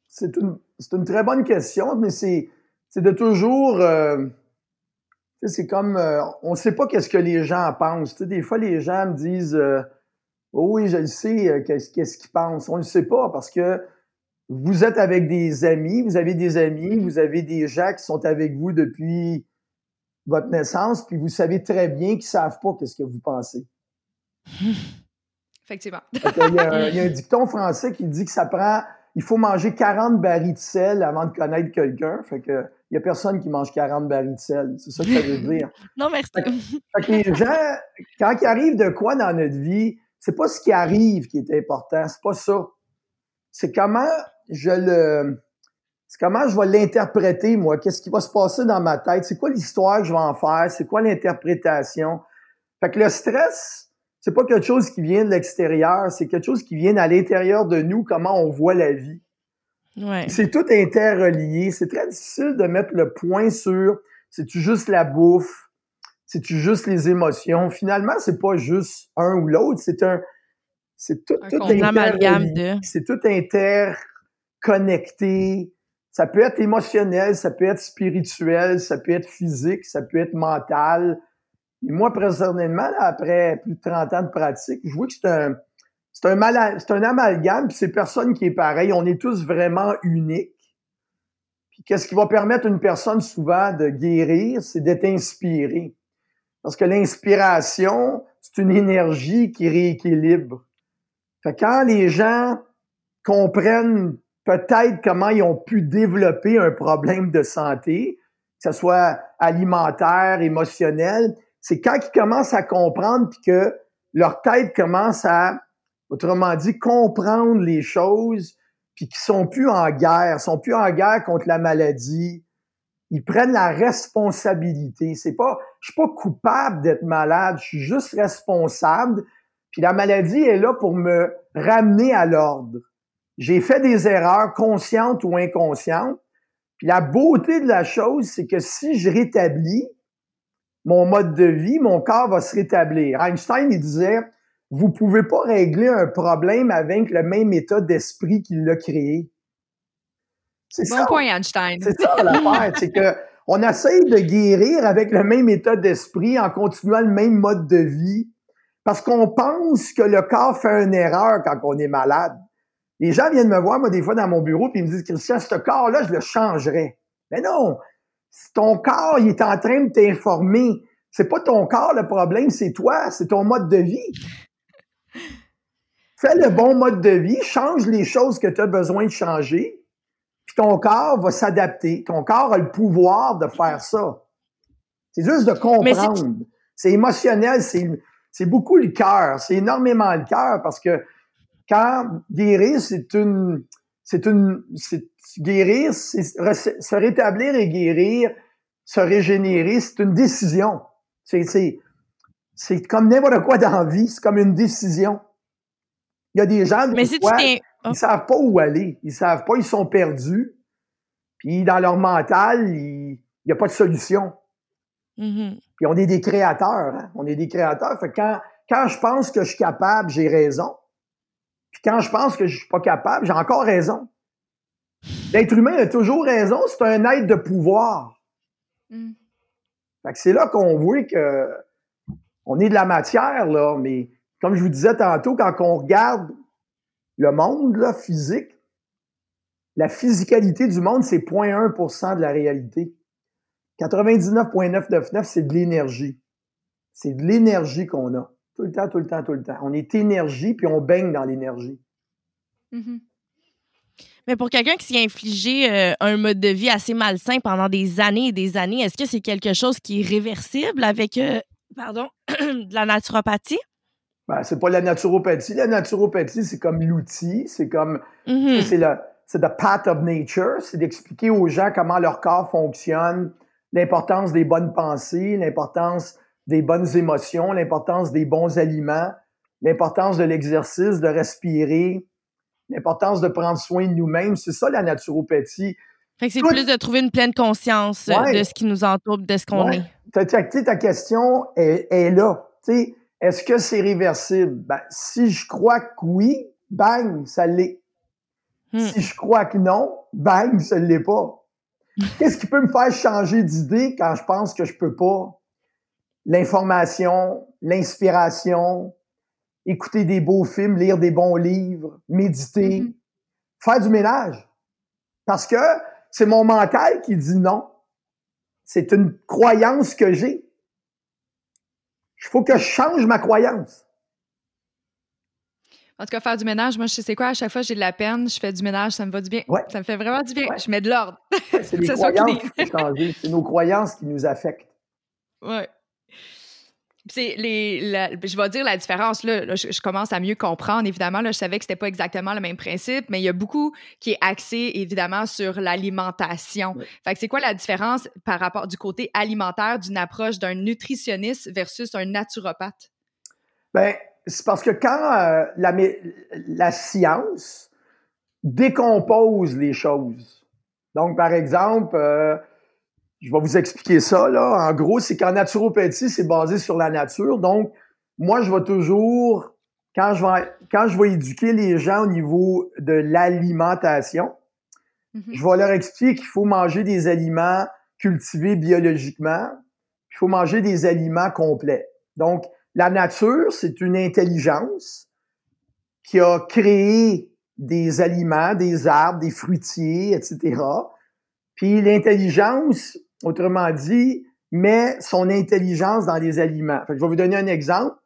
Speaker 3: c'est une, une, très bonne question, mais c'est de toujours. Euh, c'est comme. Euh, on ne sait pas qu'est-ce que les gens pensent. des fois, les gens me disent euh, oh Oui, je le sais, qu'est-ce qu'ils pensent. On ne le sait pas parce que vous êtes avec des amis, vous avez des amis, vous avez des gens qui sont avec vous depuis votre naissance, puis vous savez très bien qu'ils ne savent pas qu'est-ce que vous pensez.
Speaker 2: Effectivement.
Speaker 3: Il y, a, un dicton français qui dit que ça prend, il faut manger 40 barils de sel avant de connaître quelqu'un. Fait que il n'y a personne qui mange 40 barils de sel. C'est ça que ça veut dire.
Speaker 1: non, merci.
Speaker 3: Fait que, les gens, quand il arrive de quoi dans notre vie, c'est pas ce qui arrive qui est important, c'est pas ça. C'est comment je le, c'est comment je vais l'interpréter, moi? Qu'est-ce qui va se passer dans ma tête? C'est quoi l'histoire que je vais en faire? C'est quoi l'interprétation? Fait que le stress, c'est pas quelque chose qui vient de l'extérieur, c'est quelque chose qui vient à l'intérieur de nous, comment on voit la vie.
Speaker 1: Ouais.
Speaker 3: C'est tout interrelié. C'est très difficile de mettre le point sur c'est-tu juste la bouffe? C'est-tu juste les émotions? Finalement, c'est pas juste un ou l'autre, c'est un. C'est tout, tout
Speaker 1: interrelié.
Speaker 3: C'est tout interconnecté ça peut être émotionnel, ça peut être spirituel, ça peut être physique, ça peut être mental. Et moi, personnellement, après plus de 30 ans de pratique, je vois que c'est un, c'est un, c'est un amalgame, puis c'est personne qui est pareil. On est tous vraiment uniques. Puis qu'est-ce qui va permettre à une personne souvent de guérir, c'est d'être inspiré. Parce que l'inspiration, c'est une énergie qui rééquilibre. Fait quand les gens comprennent peut-être comment ils ont pu développer un problème de santé, que ce soit alimentaire, émotionnel, c'est quand ils commencent à comprendre puis que leur tête commence à, autrement dit, comprendre les choses, puis qu'ils sont plus en guerre, sont plus en guerre contre la maladie. Ils prennent la responsabilité. C'est pas, je suis pas coupable d'être malade, je suis juste responsable. Puis la maladie est là pour me ramener à l'ordre j'ai fait des erreurs conscientes ou inconscientes. Puis la beauté de la chose, c'est que si je rétablis, mon mode de vie, mon corps va se rétablir. Einstein, il disait, vous pouvez pas régler un problème avec le même état d'esprit qui l'a créé.
Speaker 2: C'est bon ça. point, Einstein.
Speaker 3: C'est ça l'affaire, c'est que on essaye de guérir avec le même état d'esprit en continuant le même mode de vie parce qu'on pense que le corps fait une erreur quand on est malade. Les gens viennent me voir, moi, des fois, dans mon bureau, puis ils me disent, Christian, ce corps-là, je le changerais. Mais non! Ton corps, il est en train de t'informer. C'est pas ton corps le problème, c'est toi, c'est ton mode de vie. Fais le bon mode de vie, change les choses que tu as besoin de changer, puis ton corps va s'adapter. Ton corps a le pouvoir de faire ça. C'est juste de comprendre. C'est émotionnel, c'est beaucoup le cœur, c'est énormément le cœur parce que quand guérir, c'est une, c'est une, c'est guérir, c'est se rétablir et guérir, se régénérer, c'est une décision. C'est, c'est, c'est comme n'importe quoi dans la vie, c'est comme une décision. Il y a des gens, Mais si tu ils oh. savent pas où aller, ils savent pas, ils sont perdus. Puis dans leur mental, il n'y a pas de solution. Mm-hmm. Puis on est des créateurs, hein? on est des créateurs. Fait quand, quand je pense que je suis capable, j'ai raison. Puis quand je pense que je suis pas capable, j'ai encore raison. L'être humain a toujours raison, c'est un être de pouvoir. Mm. Fait que c'est là qu'on voit que on est de la matière, là, mais comme je vous disais tantôt, quand on regarde le monde là, physique, la physicalité du monde, c'est 0.1% de la réalité. 99,999, c'est de l'énergie. C'est de l'énergie qu'on a. Tout le temps, tout le temps, tout le temps. On est énergie, puis on baigne dans l'énergie.
Speaker 1: Mm-hmm. Mais pour quelqu'un qui s'est infligé euh, un mode de vie assez malsain pendant des années et des années, est-ce que c'est quelque chose qui est réversible avec euh, pardon, de la naturopathie?
Speaker 3: Ben, c'est pas la naturopathie. La naturopathie, c'est comme l'outil, c'est comme mm-hmm. c'est le c'est the path of nature, c'est d'expliquer aux gens comment leur corps fonctionne, l'importance des bonnes pensées, l'importance des bonnes émotions, l'importance des bons aliments, l'importance de l'exercice, de respirer, l'importance de prendre soin de nous-mêmes. C'est ça la naturopathie.
Speaker 1: Fait que c'est plus de trouver une pleine conscience euh, de ce qui nous entoure, de ce qu'on est.
Speaker 3: Ta, ta, question est, là. Est-ce que c'est réversible? Ben, si je crois que oui, bang, ça l'est. Hmm. Si je crois que non, bang, ça ne l'est pas. Qu'est-ce qui peut me faire changer d'idée quand je pense que je peux pas? L'information, l'inspiration, écouter des beaux films, lire des bons livres, méditer, mm-hmm. faire du ménage. Parce que c'est mon mental qui dit non. C'est une croyance que j'ai. Il faut que je change ma croyance.
Speaker 2: En tout cas, faire du ménage, moi, je sais quoi, à chaque fois j'ai de la peine, je fais du ménage, ça me va du bien. Ça me fait vraiment du bien. Je mets de l'ordre.
Speaker 3: c'est les croyances qui. C'est nos croyances qui nous affectent.
Speaker 2: Ouais. C'est les, je vais dire la différence là, je, commence à mieux comprendre évidemment là, je savais que c'était pas exactement le même principe, mais il y a beaucoup qui est axé évidemment sur l'alimentation. Fait que c'est quoi la différence par rapport du côté alimentaire d'une approche d'un nutritionniste versus un naturopathe?
Speaker 3: Ben c'est parce que quand euh, la, la science décompose les choses. Donc par exemple euh, je vais vous expliquer ça. Là. En gros, c'est qu'en naturopathie, c'est basé sur la nature. Donc, moi, je vais toujours, quand je vais, quand je vais éduquer les gens au niveau de l'alimentation, mm-hmm. je vais leur expliquer qu'il faut manger des aliments cultivés biologiquement, il faut manger des aliments complets. Donc, la nature, c'est une intelligence qui a créé des aliments, des arbres, des fruitiers, etc. Puis l'intelligence, autrement dit, met son intelligence dans les aliments. je vais vous donner un exemple.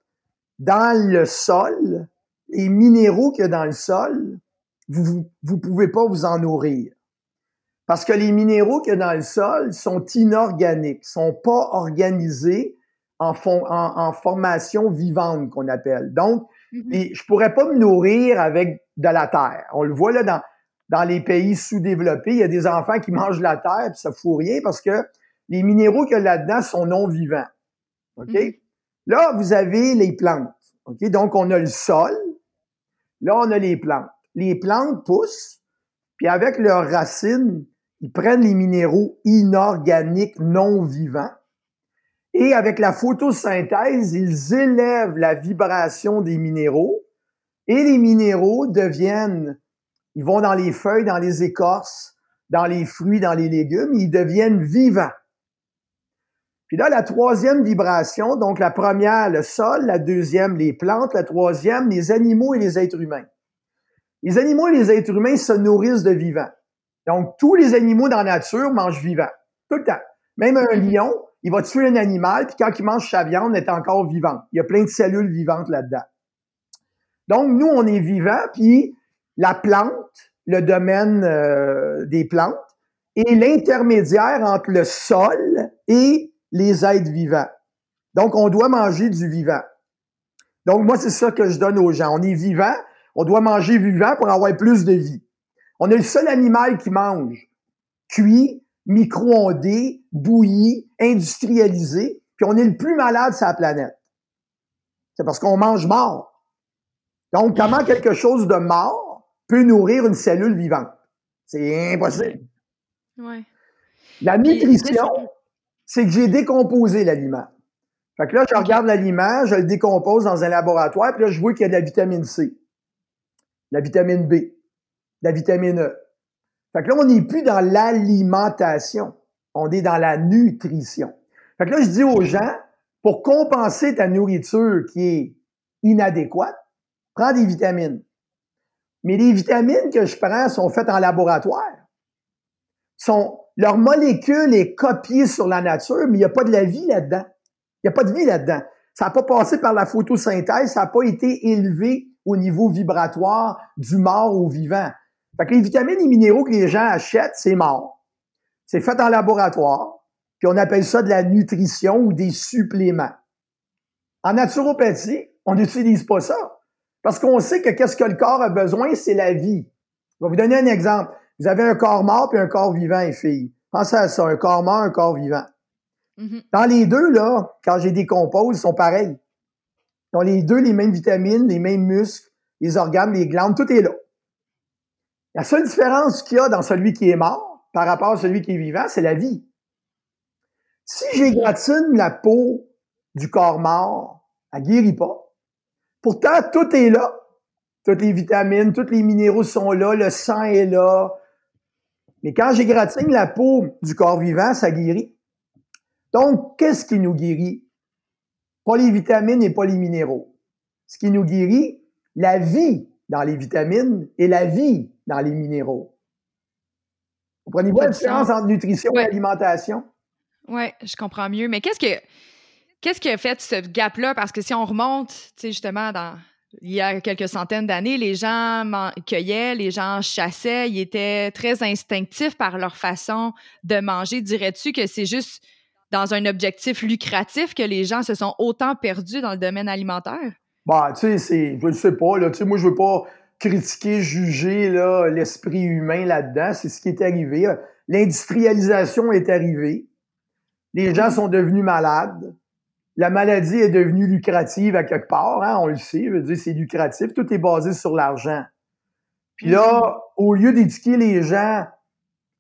Speaker 3: Dans le sol, les minéraux qu'il y a dans le sol, vous ne pouvez pas vous en nourrir. Parce que les minéraux qu'il y a dans le sol sont inorganiques, sont pas organisés en, en, formation vivante qu'on appelle. Donc, mm-hmm. je pourrais pas me nourrir avec de la terre. On le voit là dans, dans les pays sous-développés, il y a des enfants qui mangent la terre, puis ça fout rien parce que les minéraux qu'il y a là-dedans sont non vivants. OK? Mm-hmm. Là, vous avez les plantes. OK? Donc, on a le sol. Là, on a les plantes. Les plantes poussent, puis avec leurs racines, ils prennent les minéraux inorganiques non vivants Et avec la photosynthèse, ils élèvent la vibration des minéraux et les minéraux deviennent, ils vont dans les feuilles, dans les écorces, dans les fruits, dans les légumes, ils deviennent vivants. Puis là, la troisième vibration, donc la première, le sol, la deuxième, les plantes, la troisième, les animaux et les êtres humains. Les animaux et les êtres humains se nourrissent de vivants. Donc, tous les animaux dans la nature mangent vivants. Tout le temps. Même un mhm. lion, il va tuer un animal, puis quand il mange sa viande, il est encore vivant. Il y a plein de cellules vivantes là-dedans. Donc, nous, on est vivants, puis la plante, le domaine euh, des plantes, est l'intermédiaire entre le sol et les êtres vivants. Donc, on doit manger du vivant. Donc, moi, c'est ça que je donne aux gens. On est vivant, on doit manger vivant pour avoir plus de vie. On est le seul animal qui mange cuit, micro-ondé, bouilli, industrialisé, puis on est le plus malade sur la planète. C'est parce qu'on mange mort. Donc, comment quelque chose de mort peut nourrir une cellule vivante? C'est impossible.
Speaker 2: Ouais.
Speaker 3: La nutrition, c'est que j'ai décomposé l'aliment. Fait que là, je regarde l'aliment, je le décompose dans un laboratoire, puis là, je vois qu'il y a de la vitamine C, la vitamine B, la vitamine E. Fait que là, on n'est plus dans l'alimentation, on est dans la nutrition. Fait que là, je dis aux gens, pour compenser ta nourriture qui est inadéquate, prends des vitamines. Mais les vitamines que je prends sont faites en laboratoire. Leur molécule est copiée sur la nature, mais il n'y a pas de la vie là-dedans. Il n'y a pas de vie là-dedans. Ça n'a pas passé par la photosynthèse, ça n'a pas été élevé au niveau vibratoire du mort au vivant. Fait que les vitamines et minéraux que les gens achètent, c'est mort. C'est fait en laboratoire, puis on appelle ça de la nutrition ou des suppléments. En naturopathie, on n'utilise pas ça. Parce qu'on sait que qu'est-ce que le corps a besoin, c'est la vie. Je vais vous donner un exemple. Vous avez un corps mort puis un corps vivant, les filles. Pensez à ça, un corps mort, un corps vivant. Mm-hmm. Dans les deux, là, quand j'ai décompose, ils sont pareils. Ils ont les deux les mêmes vitamines, les mêmes muscles, les organes, les glandes, tout est là. La seule différence qu'il y a dans celui qui est mort par rapport à celui qui est vivant, c'est la vie. Si j'égratine la peau du corps mort, elle guérit pas. Pourtant, tout est là. Toutes les vitamines, tous les minéraux sont là, le sang est là, mais quand j'égratigne la peau du corps vivant, ça guérit. Donc, qu'est-ce qui nous guérit? Pas les vitamines et pas les minéraux. Ce qui nous guérit, la vie dans les vitamines et la vie dans les minéraux. Vous comprenez-vous la différence entre nutrition et alimentation?
Speaker 2: Oui, je comprends mieux. Mais qu'est-ce que qu'est-ce qui a fait ce gap-là? Parce que si on remonte, tu sais, justement, dans il y a quelques centaines d'années, les gens cueillaient, les gens chassaient, ils étaient très instinctifs par leur façon de manger. Dirais-tu que c'est juste dans un objectif lucratif que les gens se sont autant perdus dans le domaine alimentaire?
Speaker 3: Bah, tu sais, je ne sais pas, là, moi, je veux pas critiquer, juger, l'esprit humain là-dedans. C'est ce qui est arrivé. L'industrialisation est arrivée. Les gens sont devenus malades la maladie est devenue lucrative à quelque part, hein, on le sait, je veux dire, c'est lucratif, tout est basé sur l'argent. Puis là, mm-hmm. au lieu d'éduquer les gens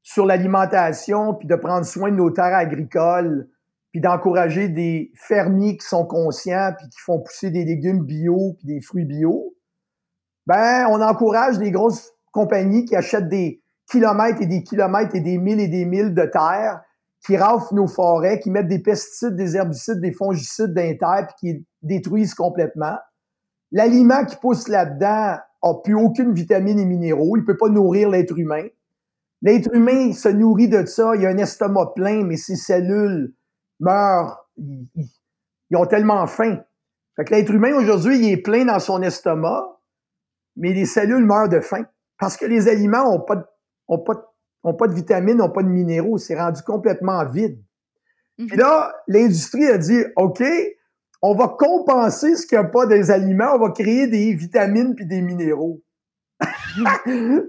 Speaker 3: sur l'alimentation, puis de prendre soin de nos terres agricoles, puis d'encourager des fermiers qui sont conscients, puis qui font pousser des légumes bio, puis des fruits bio, ben, on encourage des grosses compagnies qui achètent des kilomètres et des kilomètres et des milles et des milles de terre, qui raflent nos forêts, qui mettent des pesticides, des herbicides, des fongicides dans les puis qui détruisent complètement. L'aliment qui pousse là-dedans a plus aucune vitamine et minéraux. Il peut pas nourrir l'être humain. L'être humain se nourrit de ça. Il a un estomac plein, mais ses cellules meurent. Ils, ont tellement faim. Fait que l'être humain, aujourd'hui, il est plein dans son estomac, mais les cellules meurent de faim. Parce que les aliments ont pas, ont pas n'ont pas de vitamines, n'ont pas de minéraux. C'est rendu complètement vide. Mhm. Puis là, l'industrie a dit, OK, on va compenser ce qu'il n'y a pas des aliments, on va créer des vitamines puis des minéraux.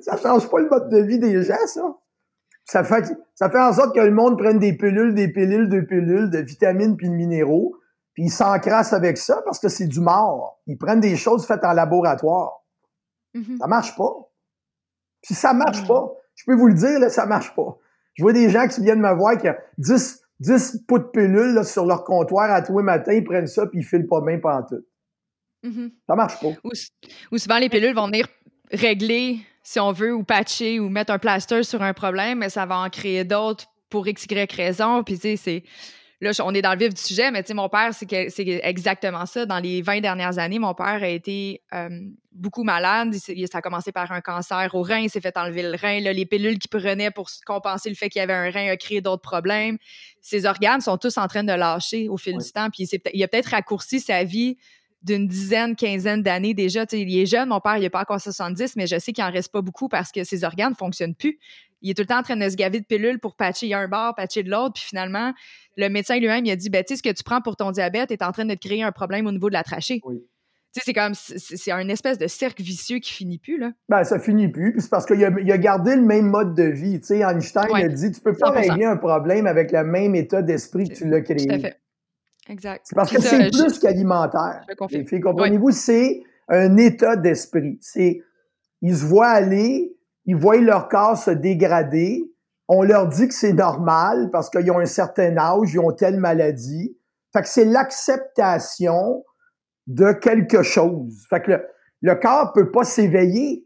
Speaker 3: ça change pas le mode de vie des gens, ça. Ça fait, ça fait en sorte que le monde prenne des pilules, des pilules, des pilules de vitamines puis de minéraux, puis ils s'encrassent avec ça parce que c'est du mort. Ils prennent des choses faites en laboratoire. Mhm. Ça marche pas. Puis ça marche pas, je peux vous le dire, là, ça marche pas. Je vois des gens qui viennent me voir qui ont 10, 10 pots de pilules sur leur comptoir à tous les matins, ils prennent ça puis ils filent pas bien pendant tout. Mm-hmm. Ça marche pas.
Speaker 2: Ou, souvent, les pilules vont venir régler, si on veut, ou patcher ou mettre un plaster sur un problème, mais ça va en créer d'autres pour X, Y raison. Puis, tu sais, c'est là, on est dans le vif du sujet, mais tu sais, mon père, c'est exactement ça. Dans les 20 dernières années, mon père a été euh, beaucoup malade. ça a commencé par un cancer au rein, il s'est fait enlever le rein. les pilules qu'il prenait pour compenser le fait qu'il y avait un rein a créé d'autres problèmes. Ses organes sont tous en train de lâcher au fil du temps. Puis il a peut-être raccourci sa vie d'une dizaine, quinzaine d'années déjà. il est jeune, mon père, il n'est pas encore 70, mais je sais qu'il n'en reste pas beaucoup parce que ses organes ne fonctionnent plus. Il est tout le temps en train de se gaver de pilules pour patcher un bord, patcher de l'autre, puis finalement, le médecin lui-même, il a dit, ben, tu sais, ce que tu prends pour ton diabète est en train de te créer un problème au niveau de la trachée. c'est comme, c'est un espèce de cercle vicieux qui finit plus, là.
Speaker 3: Ben, ça finit plus, puis c'est parce qu'il a, a, gardé le même mode de vie. Tu sais, Einstein a dit, tu peux pas régler un problème avec le même état d'esprit que tu l'as créé. Tout à fait.
Speaker 2: Exact.
Speaker 3: C'est parce que c'est plus qu'alimentaire. Comprenez-vous, c'est un état d'esprit. C'est, ils se voient aller, ils voient leur corps se dégrader. On leur dit que c'est normal parce qu'ils ont un certain âge, ils ont telle maladie. Fait que c'est l'acceptation de quelque chose. Fait que le, le corps peut pas s'éveiller.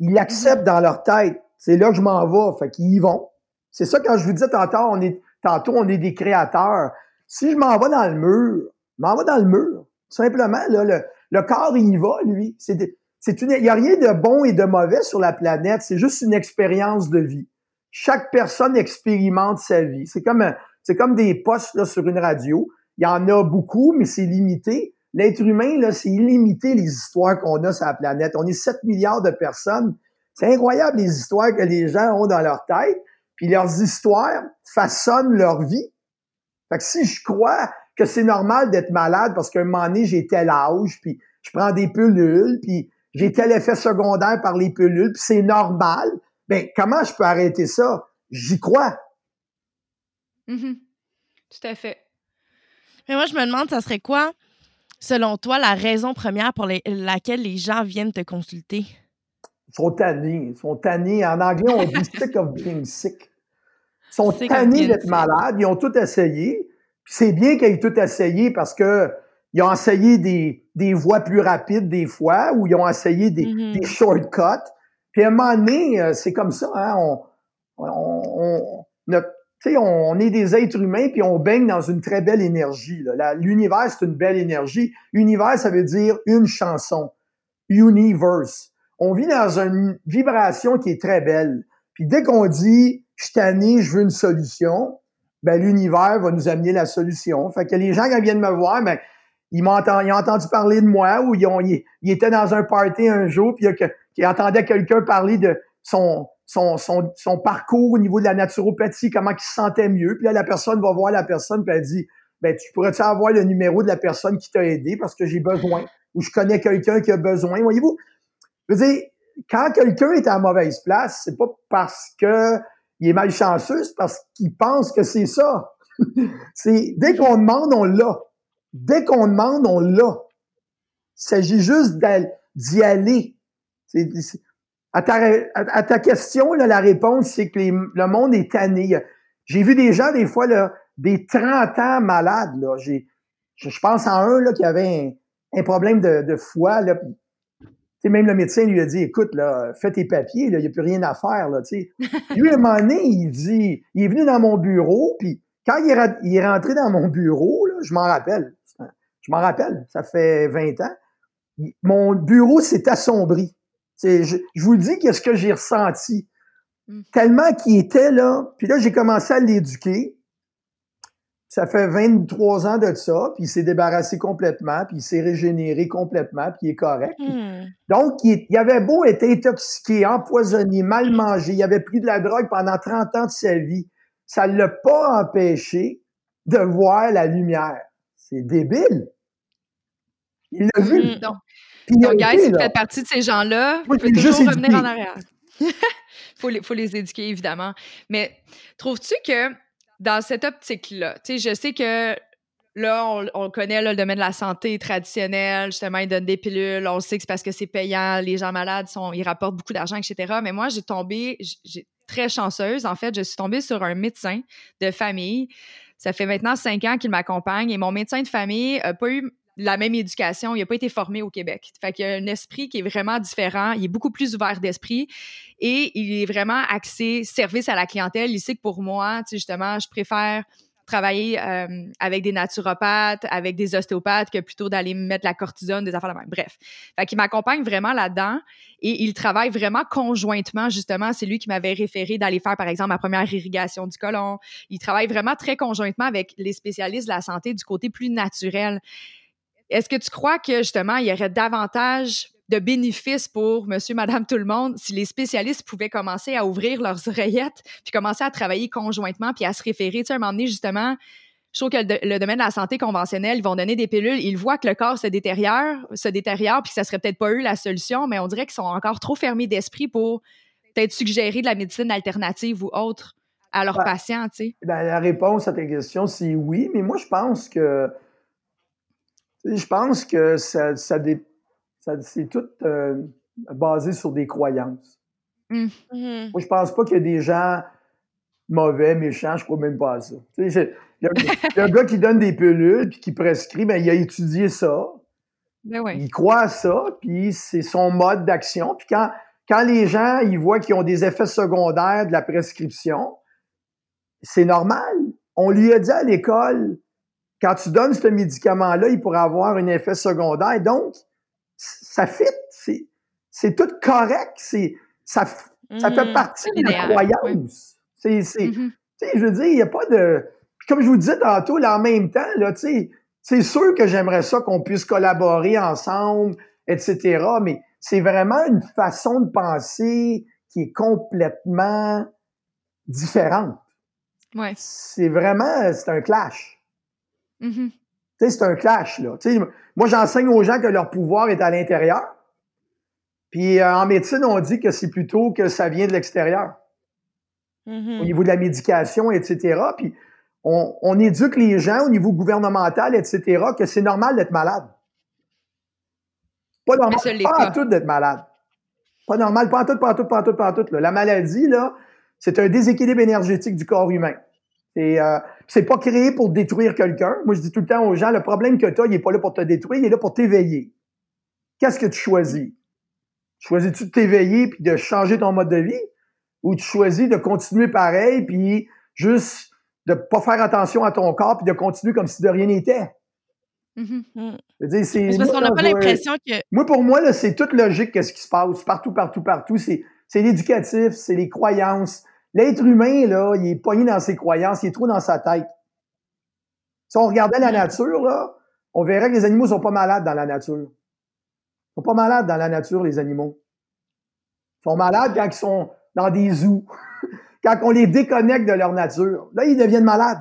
Speaker 3: Il accepte dans leur tête. C'est là que je m'en vais. Fait qu'ils y vont. C'est ça quand je vous disais tantôt, on est, tantôt, on est des créateurs. Si je m'en vais dans le mur, je m'en vais dans le mur. Simplement, là, le, le corps, il y va, lui. C'est, c'est une, il n'y a rien de bon et de mauvais sur la planète. C'est juste une expérience de vie. Chaque personne expérimente sa vie. C'est comme, c'est comme des postes là, sur une radio. Il y en a beaucoup, mais c'est limité. L'être humain, là, c'est illimité les histoires qu'on a sur la planète. On est 7 milliards de personnes. C'est incroyable les histoires que les gens ont dans leur tête. Puis leurs histoires façonnent leur vie. Fait que si je crois que c'est normal d'être malade parce qu'à un moment donné, j'ai tel âge, puis je prends des pilules, puis j'ai tel effet secondaire par les pilules, puis c'est normal, ben comment je peux arrêter ça? J'y crois.
Speaker 2: Mm-hmm. Tout à fait.
Speaker 1: Mais moi, je me demande, ça serait quoi, selon toi, la raison première pour laquelle les gens viennent te consulter?
Speaker 3: Ils sont tannés. Ils sont tannés. En anglais, on dit sick of being sick. Ils sont tannés d'être malades, ils ont tout essayé. C'est bien qu'ils aient tout essayé parce que ils ont essayé des, des voies plus rapides des fois, ou ils ont essayé des, mm-hmm. des shortcuts. Puis à un moment donné, euh, c'est comme ça, hein, on, on, on, on est des êtres humains, puis on baigne dans une très belle énergie. L'univers, c'est une belle énergie. Univers, ça veut dire une chanson. Universe. On vit dans une vibration qui est très belle. Puis dès qu'on dit je tanné, je veux une solution, ben l'univers va nous amener la solution. Fait que les gens qui viennent me voir, ben ils m'ont entendu, parler de moi ou ils, ont, dans un party un jour puis ils entendaient quelqu'un parler de son, parcours au niveau de la naturopathie, comment il se sentait mieux. Puis là, la personne va voir la personne puis elle dit ben tu pourrais-tu avoir le numéro de la personne qui t'a aidé parce que j'ai besoin ou je connais quelqu'un qui a besoin? Voyez-vous, je veux dire, quand quelqu'un est à mauvaise place, c'est pas parce que il est malchanceux, c'est parce qu'il pense que c'est ça. c'est dès qu'on demande, on l'a. Dès qu'on demande, on l'a. Il s'agit juste d'y aller. à, ta, question, là, la réponse, c'est que le monde est tanné. J'ai vu des gens, des fois, là, des 30 ans malades. Là. J'ai, je pense à un là, qui avait un, problème de, de foie. Là, même le médecin lui a dit, écoute, là, fais tes papiers, il n'y a plus rien à faire. Là, lui, à un moment donné, il dit, il est venu dans mon bureau, puis quand il est, rentré dans mon bureau, là, je m'en rappelle, je m'en rappelle, ça fait 20 ans, mon bureau s'est assombri. Je, je, vous dis qu'est-ce que j'ai ressenti. Mmh. Tellement qu'il était là, puis là, j'ai commencé à l'éduquer. Ça fait 23 ans de ça, puis il s'est débarrassé complètement, puis il s'est régénéré complètement, puis il est correct. Hmm. Donc, il, avait beau être intoxiqué, empoisonné, mal mangé, il avait pris de la drogue pendant 30 ans de sa vie. Ça ne l'a pas empêché de voir la lumière. C'est débile. Il l'a vu.
Speaker 2: Hmm. donc, donc guys, vous faites partie de ces gens-là, vous pouvez toujours revenir en arrière. Il faut, faut les éduquer, évidemment. Mais trouves-tu que dans cette optique-là, tu sais, je sais que là, on, connaît le domaine de la santé traditionnel, justement, ils donnent des pilules, on sait que c'est parce que c'est payant, les gens malades, sont, ils rapportent beaucoup d'argent, etc. Mais moi, j'ai tombé, j'ai très chanceuse, en fait, je suis tombée sur un médecin de famille Ça fait maintenant cinq ans qu'il m'accompagne et mon médecin de famille n'a pas eu la même éducation, il n'a pas été formé au Québec. Fait qu'il a un esprit qui est vraiment différent, il est beaucoup plus ouvert d'esprit et il est vraiment axé service à la clientèle. Il sait que pour moi, justement, je préfère travailler euh, avec des naturopathes, avec des ostéopathes, que plutôt d'aller mettre la cortisone, des affaires de même. Bref. Fait qu'il m'accompagne vraiment là-dedans et il travaille vraiment conjointement, justement. C'est lui qui m'avait référé d'aller faire, par exemple, ma première irrigation du côlon. Il travaille vraiment très conjointement avec les spécialistes de la santé du côté plus naturel. Est-ce que tu crois que, justement, il y aurait davantage de bénéfices pour monsieur, madame, tout le monde si les spécialistes pouvaient commencer à ouvrir leurs oreillettes puis commencer à travailler conjointement puis à se référer? Tu sais, à un moment donné, justement, je trouve que le, domaine de la santé conventionnelle, ils vont donner des pilules, ils voient que le corps se détériore, se détériore puis que ça serait peut-être pas eux la solution, mais on dirait qu'ils sont encore trop fermés d'esprit pour peut-être suggérer de la médecine alternative ou autre à leurs ben, patients, tu sais.
Speaker 3: Ben, la réponse à ta question, c'est oui, mais moi, je pense que je pense que ça, ça, dé, c'est tout euh, basé sur des croyances. Mmh. Mmh. Moi, je pense pas qu'il y a des gens mauvais, méchants, je crois même pas à ça. Il y, a un gars qui donne des pilules puis qui prescrit, ben, il a étudié ça.
Speaker 2: Ben
Speaker 3: il croit à ça, puis c'est son mode d'action. Puis quand, quand les gens ils voient qu'ils ont des effets secondaires de la prescription, c'est normal. On lui a dit à l'école, quand tu donnes ce médicament-là, il pourrait avoir un effet secondaire. Donc, ça fit, c'est tout correct, ça, ça fait mmh, partie de la croyance. C'est, mmh je veux dire, il n'y a pas de. comme je vous disais tantôt, là, en même temps, là, c'est sûr que j'aimerais ça qu'on puisse collaborer ensemble, etc. Mais c'est vraiment une façon de penser qui est complètement différente.
Speaker 2: Ouais.
Speaker 3: C'est vraiment, c'est un clash.
Speaker 2: Mmh
Speaker 3: c'est un clash, là. moi, j'enseigne aux gens que leur pouvoir est à l'intérieur. Puis euh, en médecine, on dit que c'est plutôt que ça vient de l'extérieur.
Speaker 1: Mm-hmm.
Speaker 3: Au niveau de la médication, etc. Puis on, éduque les gens au niveau gouvernemental, etc., que c'est normal d'être malade. Pas normal, pas, tout d'être malade. Pas normal, pas en tout, pas en tout, pas en tout, pas en tout. La maladie, là, c'est un déséquilibre énergétique du corps humain. Et euh, c'est pas créé pour détruire quelqu'un. Moi, je dis tout le temps aux gens, le problème que tu as, il est pas là pour te détruire, il est là pour t'éveiller. Qu'est-ce que tu choisis? Choisis-tu de t'éveiller puis de changer ton mode de vie? Ou tu choisis de continuer pareil puis juste de pas faire attention à ton corps puis de continuer comme si de rien n'était?
Speaker 1: Mm-hmm. c'est parce qu'on n'a pas l'impression que.
Speaker 3: Moi, pour moi, là, c'est toute logique qu'est-ce qui se passe partout, partout, partout. C'est, c'est l'éducatif, c'est les croyances, L'être humain, là, il est pogné dans ses croyances, il est trop dans sa tête. Si on regardait la nature, là, on verrait que les animaux sont pas malades dans la nature. Ils sont pas malades dans la nature, les animaux. Ils sont malades quand ils sont dans des zoos. quand on les déconnecte de leur nature. Là, ils deviennent malades.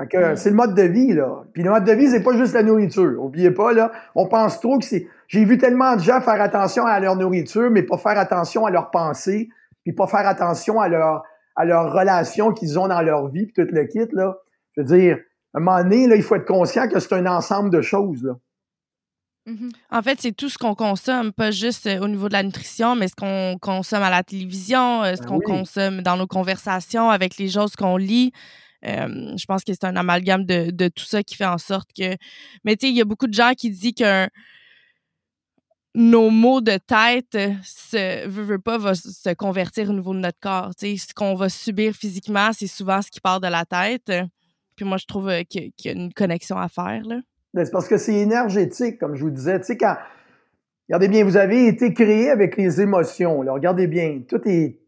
Speaker 3: Fait que c'est le mode de vie, là. Puis le mode de vie, c'est pas juste la nourriture. Oubliez pas, là. On pense trop que c'est. J'ai vu tellement de gens faire attention à leur nourriture, mais pas faire attention à leurs pensées, puis pas faire attention à leur à leurs relations qu'ils ont dans leur vie, puis tout le kit, là. Je veux dire, à un moment donné, là, il faut être conscient que c'est un ensemble de choses, là.
Speaker 1: Mm-hmm. En fait, c'est tout ce qu'on consomme, pas juste euh, au niveau de la nutrition, mais ce qu'on consomme à la télévision, euh, ce ben qu'on consomme dans nos conversations avec les choses qu'on lit. Euh, je pense que c'est un amalgame de, de, tout ça qui fait en sorte que. Mais tu sais, il y a beaucoup de gens qui disent qu'un nos mots de tête se veut, pas va se convertir au niveau de notre corps. ce qu'on va subir physiquement, c'est souvent ce qui part de la tête. Puis moi, je trouve euh, qu'il y a une connexion à faire.
Speaker 3: Ben, c'est parce que c'est énergétique, comme je vous disais. Regardez bien, vous avez été créé avec les émotions. Regardez bien, tout est.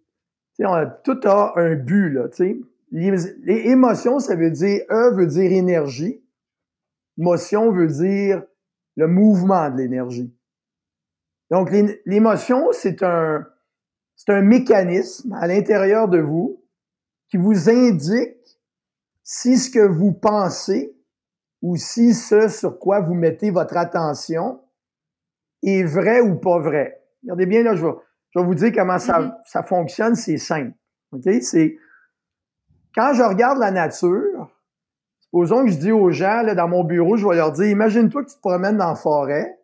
Speaker 3: A, tout a un but, là, les émotions, ça veut dire E veut dire énergie. Motion veut dire le mouvement de l'énergie. Donc, l'émotion, c'est un, c'est un mécanisme à l'intérieur de vous qui vous indique si ce que vous pensez ou si ce sur quoi vous mettez votre attention est vrai ou pas vrai. Regardez bien, là, je vais, je vais vous dire comment ça, mm-hmm. ça fonctionne, c'est simple. OK? C'est quand je regarde la nature, supposons que je dis aux gens, là, dans mon bureau, je vais leur dire, imagine-toi que tu te promènes dans la forêt,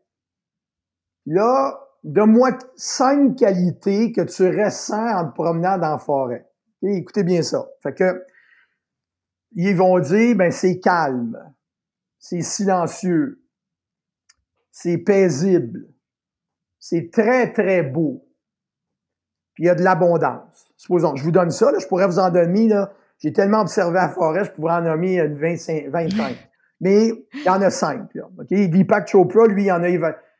Speaker 3: Là, donne-moi cinq qualités que tu ressens en te promenant dans la forêt. écoutez bien ça. Fait que ils vont dire, ben, c'est calme, c'est silencieux, c'est paisible, c'est très, très beau. Puis il y a de l'abondance. Supposons, je vous donne ça, là, je pourrais vous en donner, là. J'ai tellement observé la forêt, je pourrais en nommer 25. 25. Mais il y en a cinq. Là, okay? Deepak Chopra, lui, il en a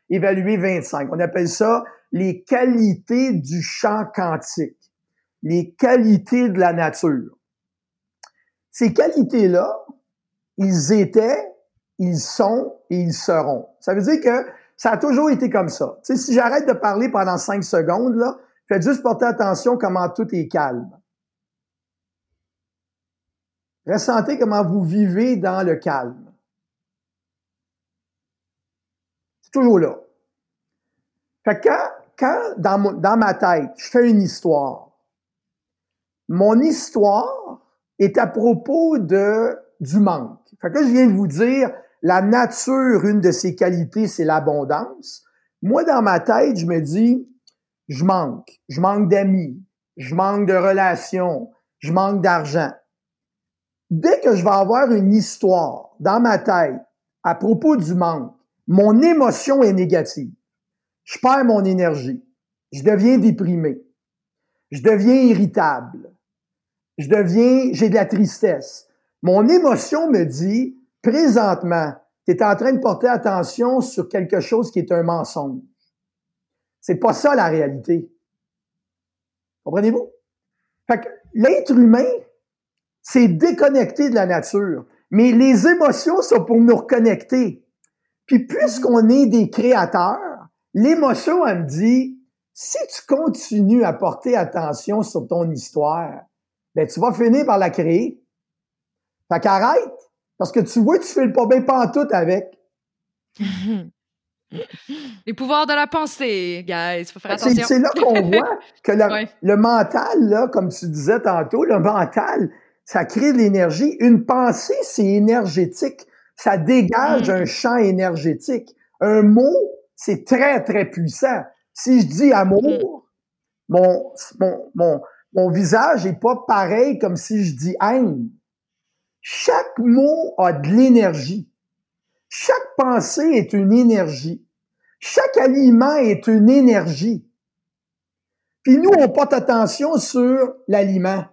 Speaker 3: évalué 25. On appelle ça les qualités du champ quantique, les qualités de la nature. Ces qualités-là, ils étaient, ils sont et ils seront. Ça veut dire que ça a toujours été comme ça. Si j'arrête de parler pendant cinq secondes, là, faites juste porter attention comment tout est calme. Ressentez comment vous vivez dans le calme. Toujours là. Fait que quand, quand dans, dans ma tête, je fais une histoire, mon histoire est à propos de, du manque. Fait que je viens de vous dire, la nature, une de ses qualités, c'est l'abondance. Moi, dans ma tête, je me dis, je manque. Je manque d'amis. Je manque de relations. Je manque d'argent dès que je vais avoir une histoire dans ma tête à propos du manque, mon émotion est négative. Je perds mon énergie. Je deviens déprimé. Je deviens irritable. Je deviens, j'ai de la tristesse. Mon émotion me dit, présentement, tu es en train de porter attention sur quelque chose qui est un mensonge. C'est pas ça la réalité. Comprenez-vous? Fait que l'être humain, c'est déconnecté de la nature. Mais les émotions sont pour nous reconnecter. Puis puisqu'on est des créateurs, l'émotion, elle me dit, si tu continues à porter attention sur ton histoire, ben tu vas finir par la créer. Fait qu'arrête, parce que tu vois, tu fais le pas bien pantoute avec.
Speaker 2: Les pouvoirs de la pensée, guys, faut faire attention.
Speaker 3: C'est là qu'on voit que le mental, là, comme tu disais tantôt, le mental, ça crée de l'énergie. Une pensée, c'est énergétique. Ça dégage mm. un champ énergétique. Un mot, c'est très, très puissant. Si je dis amour, mm. mon, mon, mon, mon visage est pas pareil comme si je dis haine. Chaque mot a de l'énergie. Chaque pensée est une énergie. Chaque aliment est une énergie. Puis nous, on porte attention sur l'aliment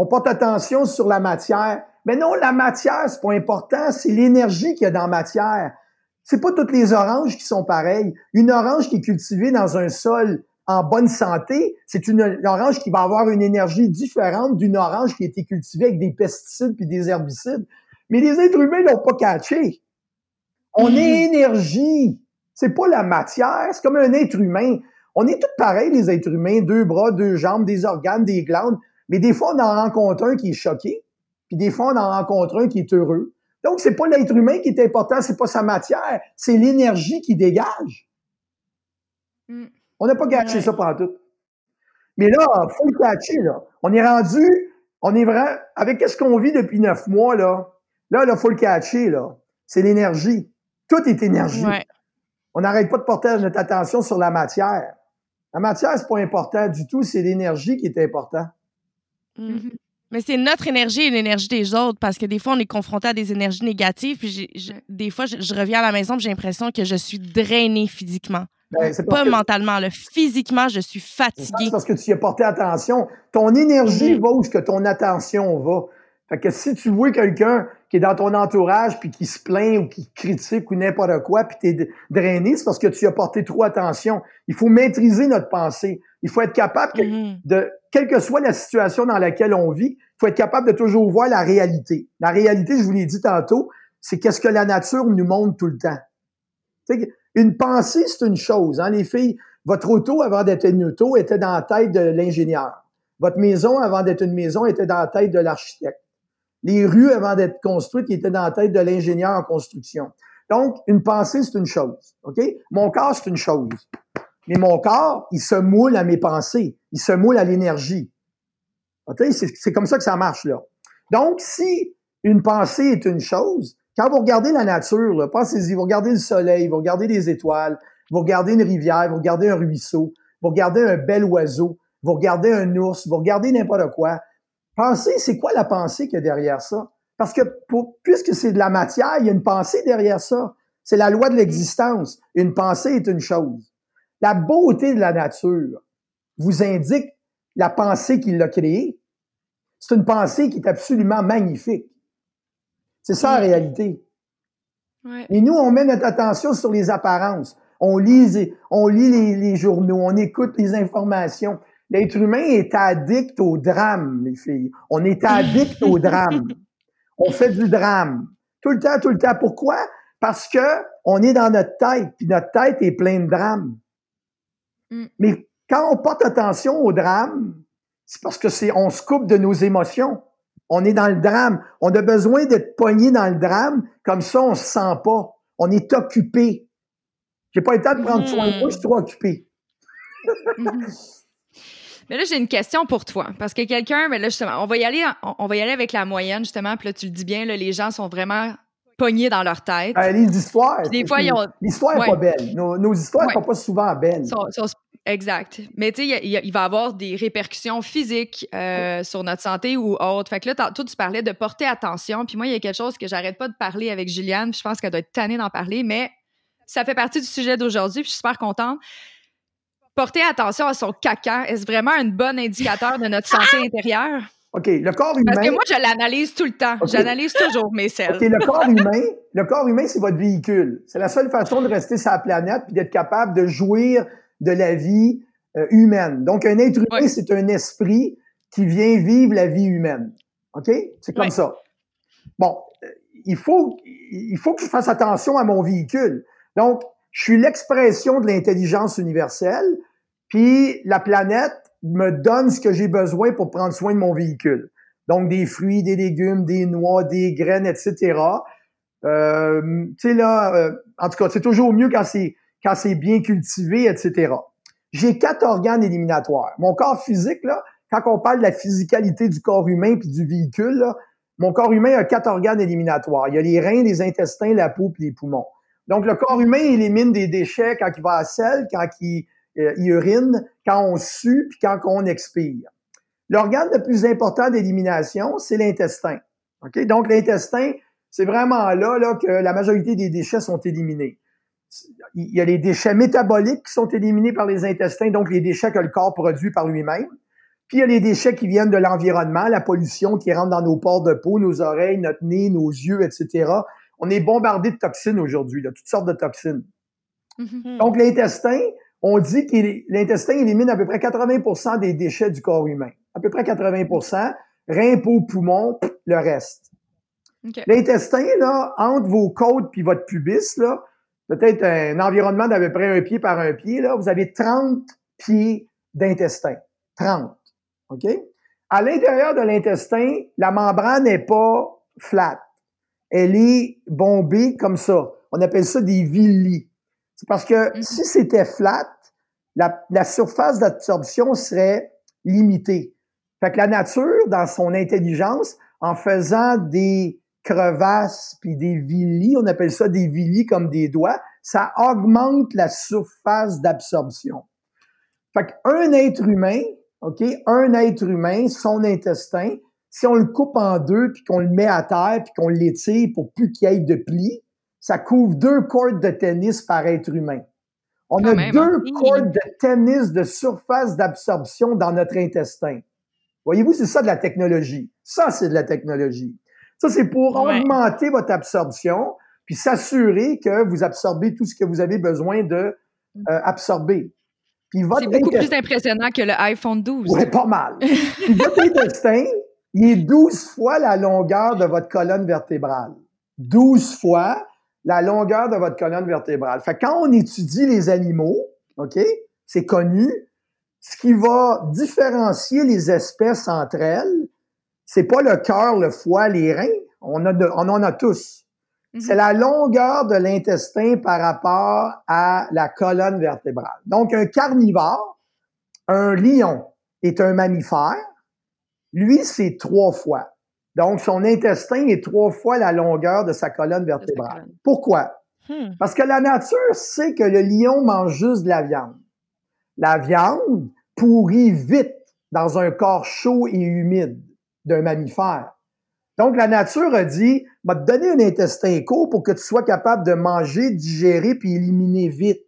Speaker 3: on porte attention sur la matière. Mais non, la matière, c'est pas important, c'est l'énergie qu'il y a dans la matière. C'est pas toutes les oranges qui sont pareilles. Une orange qui est cultivée dans un sol en bonne santé, c'est une, orange qui va avoir une énergie différente d'une orange qui a été cultivée avec des pesticides puis des herbicides. Mais les êtres humains l'ont pas catché. On est mm. énergie. C'est pas la matière, c'est comme un être humain. On est tous pareils, les êtres humains, deux bras, deux jambes, des organes, des glandes. Mais des fois, on en rencontre un qui est choqué, puis des fois, on en rencontre un qui est heureux. Donc, c'est pas l'être humain qui est important, c'est pas sa matière, c'est l'énergie qui dégage. Mm. On n'a pas gâché ça pendant tout. Mais là, faut le catcher, là. On est rendu, on est vrai, avec ce qu'on vit depuis neuf mois, là, là, il faut le catcher, là. C'est l'énergie. Tout est énergie. On n'arrête pas de porter notre attention sur la matière. La matière, c'est pas important du tout, c'est l'énergie qui est important.
Speaker 1: Mm. Mm-hmm. Mais c'est notre énergie et l'énergie des autres parce que des fois, on est confronté à des énergies négatives. Puis des fois, je, reviens à la maison j'ai l'impression que je suis drainée physiquement. Ben, pas mentalement, là. physiquement, je suis fatiguée.
Speaker 3: C'est parce que tu y as porté attention. Ton énergie mm-hmm. va où ce que ton attention va. Fait que si tu vois quelqu'un qui est dans ton entourage puis qui se plaint ou qui critique ou n'importe quoi puis t'es drainé, c'est parce que tu y as porté trop attention. Il faut maîtriser notre pensée. Il faut être capable de quelle que soit la situation dans laquelle on vit, il faut être capable de toujours voir la réalité. La réalité, je vous l'ai dit tantôt, c'est qu'est-ce que la nature nous montre tout le temps. une pensée, c'est une chose. Hein, les filles, votre auto, avant d'être une auto, était dans la tête de l'ingénieur. Votre maison, avant d'être une maison, était dans la tête de l'architecte. Les rues, avant d'être construites, étaient dans la tête de l'ingénieur en construction. Donc, une pensée, c'est une chose. OK? Mon corps, c'est une chose. Mais mon corps, il se moule à mes pensées. Il se moule à l'énergie. C'est comme ça que ça marche, là. Donc, si une pensée est une chose, quand vous regardez la nature, pensez-y, vous regardez le soleil, vous regardez les étoiles, vous regardez une rivière, vous regardez un ruisseau, vous regardez un bel oiseau, vous regardez un ours, vous regardez n'importe quoi. Pensez, c'est quoi la pensée qu'il y a derrière ça? Parce que puisque c'est de la matière, il y a une pensée derrière ça. C'est la loi de l'existence. Une pensée est une chose. La beauté de la nature vous indique la pensée qui l'a créée. C'est une pensée qui est absolument magnifique. C'est ça la réalité. Et nous, on met notre attention sur les apparences. On lit, on lit les, journaux, on écoute les informations. L'être humain est addict au drame, les filles. On est addict au drame. On fait du drame. Tout le temps, tout le temps. Pourquoi? Parce que on est dans notre tête, puis notre tête est pleine de drame. Mm. Mais quand on porte attention au drame, c'est parce que c'est, on se coupe de nos émotions. On est dans le drame. On a besoin d'être pogné dans le drame. Comme ça, on se sent pas. On est occupé. J'ai pas le temps de prendre soin de moi, je suis trop occupé.
Speaker 2: Mais là, j'ai une question pour toi. Parce que quelqu'un, mais là, justement, on va y aller, on, va y aller avec la moyenne, justement. Puis là, tu le dis bien, là, les gens sont vraiment pognés dans leur tête.
Speaker 3: Ben, les histoires. des fois, L'histoire n'est pas belle. Nos, histoires ne sont pas souvent belles.
Speaker 2: exact. Mais tu sais, il, va y avoir des répercussions physiques euh, sur notre santé ou autre. Fait que là, toi, tu parlais de porter attention. Puis moi, il y a quelque chose que j'arrête pas de parler avec Juliane. je pense qu'elle doit être tannée d'en parler. Mais ça fait partie du sujet d'aujourd'hui. Puis je suis super contente. Porter attention à son caca, est-ce vraiment un bon indicateur de notre santé intérieure?
Speaker 3: OK, le corps humain.
Speaker 2: Parce que moi, je l'analyse tout le temps. J'analyse toujours mes selles. OK,
Speaker 3: le corps humain, le corps humain, c'est votre véhicule. C'est la seule façon de rester sur la planète et d'être capable de jouir de la vie euh, humaine. Donc, un être humain, c'est un esprit qui vient vivre la vie humaine. OK? C'est comme ça. Bon, euh, il faut, il faut que je fasse attention à mon véhicule. Donc, je suis l'expression de l'intelligence universelle, puis la planète me donne ce que j'ai besoin pour prendre soin de mon véhicule. Donc, des fruits, des légumes, des noix, des graines, etc. Euh, tu sais, là, euh, en tout cas, c'est toujours mieux quand c'est quand c'est bien cultivé, etc. J'ai quatre organes éliminatoires. Mon corps physique, là, quand on parle de la physicalité du corps humain puis du véhicule, mon corps humain a quatre organes éliminatoires. Il y a les reins, les intestins, la peau puis les poumons. Donc, le corps humain élimine des déchets quand il va à sel, quand il, euh, urine, quand on sue, puis quand on expire. L'organe le plus important d'élimination, c'est l'intestin. Okay? Donc, l'intestin, c'est vraiment là, là que la majorité des déchets sont éliminés. Il y a les déchets métaboliques qui sont éliminés par les intestins, donc les déchets que le corps produit par lui-même. Puis il y a les déchets qui viennent de l'environnement, la pollution qui rentre dans nos pores de peau, nos oreilles, notre nez, nos yeux, etc. On est bombardé de toxines aujourd'hui, toutes sortes de toxines. Mm-hmm. Donc l'intestin, on dit que l'intestin élimine à peu près 80% des déchets du corps humain. À peu près 80% rein, peau, poumon, le reste. L'intestin, là, entre vos côtes puis votre pubis, là, peut-être un environnement d'à peu près un pied par un pied, là, vous avez 30 pieds d'intestin. 30. OK? À l'intérieur de l'intestin, la membrane n'est pas flat. Elle est bombée comme ça. On appelle ça des villi. C'est parce que mm-hmm. si c'était flat, la, surface d'absorption serait limitée. Fait que la nature, dans son intelligence, en faisant des crevasses puis des villis, on appelle ça des villis comme des doigts, ça augmente la surface d'absorption. Fait qu'un être humain, OK, un être humain, son intestin, si on le coupe en deux puis qu'on le met à terre puis qu'on l'étire pour plus qu'il y ait de plis, ça couvre deux cordes de tennis par être humain. On a deux hein? cordes de tennis de surface d'absorption dans notre intestin. Voyez-vous, c'est ça de la technologie. Ça, c'est de la technologie. Ça, c'est pour augmenter votre absorption puis s'assurer que vous absorbez tout ce que vous avez besoin de euh, absorber.
Speaker 2: c'est beaucoup plus impressionnant que le iPhone 12.
Speaker 3: Oui, pas mal. puis votre intestin, il est 12 fois la longueur de votre colonne vertébrale. 12 fois la longueur de votre colonne vertébrale. Fait quand on étudie les animaux, OK, c'est connu, ce qui va différencier les espèces entre elles, c'est pas le cœur, le foie, les reins, on, a on en a tous. Mm-hmm. C'est la longueur de l'intestin par rapport à la colonne vertébrale. Donc, un carnivore, un lion est un mammifère. Lui, c'est trois fois. Donc, son intestin est trois fois la longueur de sa colonne vertébrale. Pourquoi? Hmm. Parce que la nature sait que le lion mange juste de la viande. La viande pourrit vite dans un corps chaud et humide d'un mammifère. Donc, la nature a dit, va te donner un intestin court pour que tu sois capable de manger, digérer puis éliminer vite.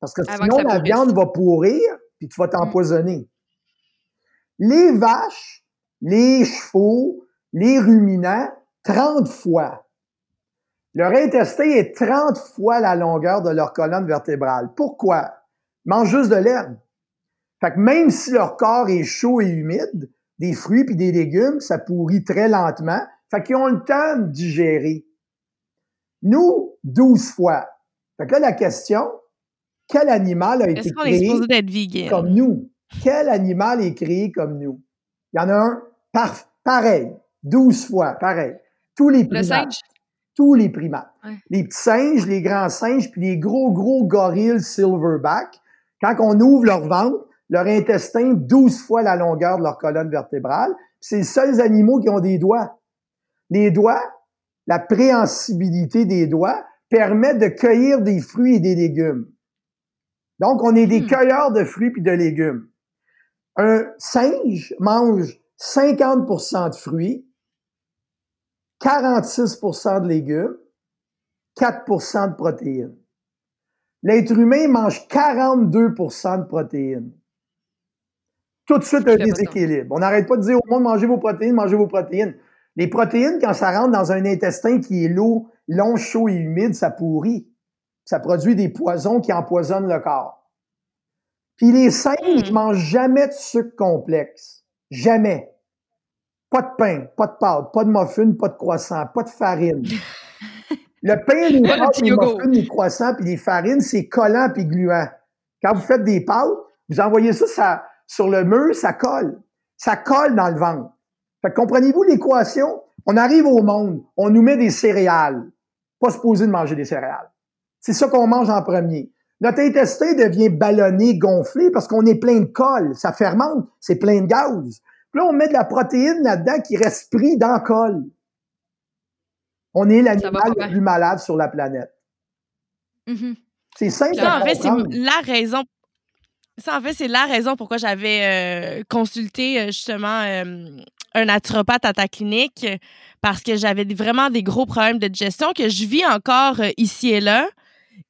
Speaker 3: Parce que sinon, la viande va pourrir puis tu vas t'empoisonner. Les vaches, les chevaux, les ruminants, 30 fois. Leur intestin est 30 fois la longueur de leur colonne vertébrale. Pourquoi? Ils mangent juste de l'herbe. Fait que même si leur corps est chaud et humide, des fruits puis des légumes, ça pourrit très lentement. Fait qu'ils ont le temps de digérer. Nous, 12 fois. Fait que là, la question, quel animal a été créé comme nous? Quel animal est créé comme nous? Il y en a un pareil, 12 fois, pareil. Tous les primates. Tous les primates. Les petits singes, les grands singes, puis les gros, gros gorilles silverback. Quand on ouvre leur ventre, leur intestin 12 fois la longueur de leur colonne vertébrale. C'est les seuls animaux qui ont des doigts. Les doigts, la préhensibilité des doigts permet de cueillir des fruits et des légumes. Donc, on est des hmm. cueilleurs de fruits et de légumes. Un singe mange 50% de fruits, 46% de légumes, 4% de protéines. L'être humain mange 42% de protéines tout de suite un déséquilibre. On n'arrête pas de dire au monde, mangez vos protéines, mangez vos protéines. Les protéines, quand ça rentre dans un intestin qui est lourd, long, chaud et humide, ça pourrit. Ça produit des poisons qui empoisonnent le corps. Puis les singes ne hmm. mangent jamais de sucre complexe. Jamais. Pas de pain, pas de pâte, pas de muffin, pas de croissant, pas de farine. Le pain, les pâtes, les muffins, les croissants puis les farines, c'est collant puis gluant. Quand vous faites des pâtes, vous envoyez ça, ça sur le mur, ça colle. Ça colle dans le ventre. Fait comprenez-vous l'équation? On arrive au monde, on nous met des céréales. Pas supposé de manger des céréales. C'est ça qu'on mange en premier. Notre intestin devient ballonné, gonflé parce qu'on est plein de colle. Ça fermente, c'est plein de gaz. Puis là, on met de la protéine là-dedans qui reste pris dans le colle. On est l'animal le plus malade sur la planète.
Speaker 1: Mm-hmm. C'est simple. Ça, en fait, c'est la raison ça, en fait, c'est la raison pourquoi j'avais euh, consulté euh, justement euh, un naturopathe à ta clinique parce que j'avais vraiment des gros problèmes de digestion que je vis encore ici et là.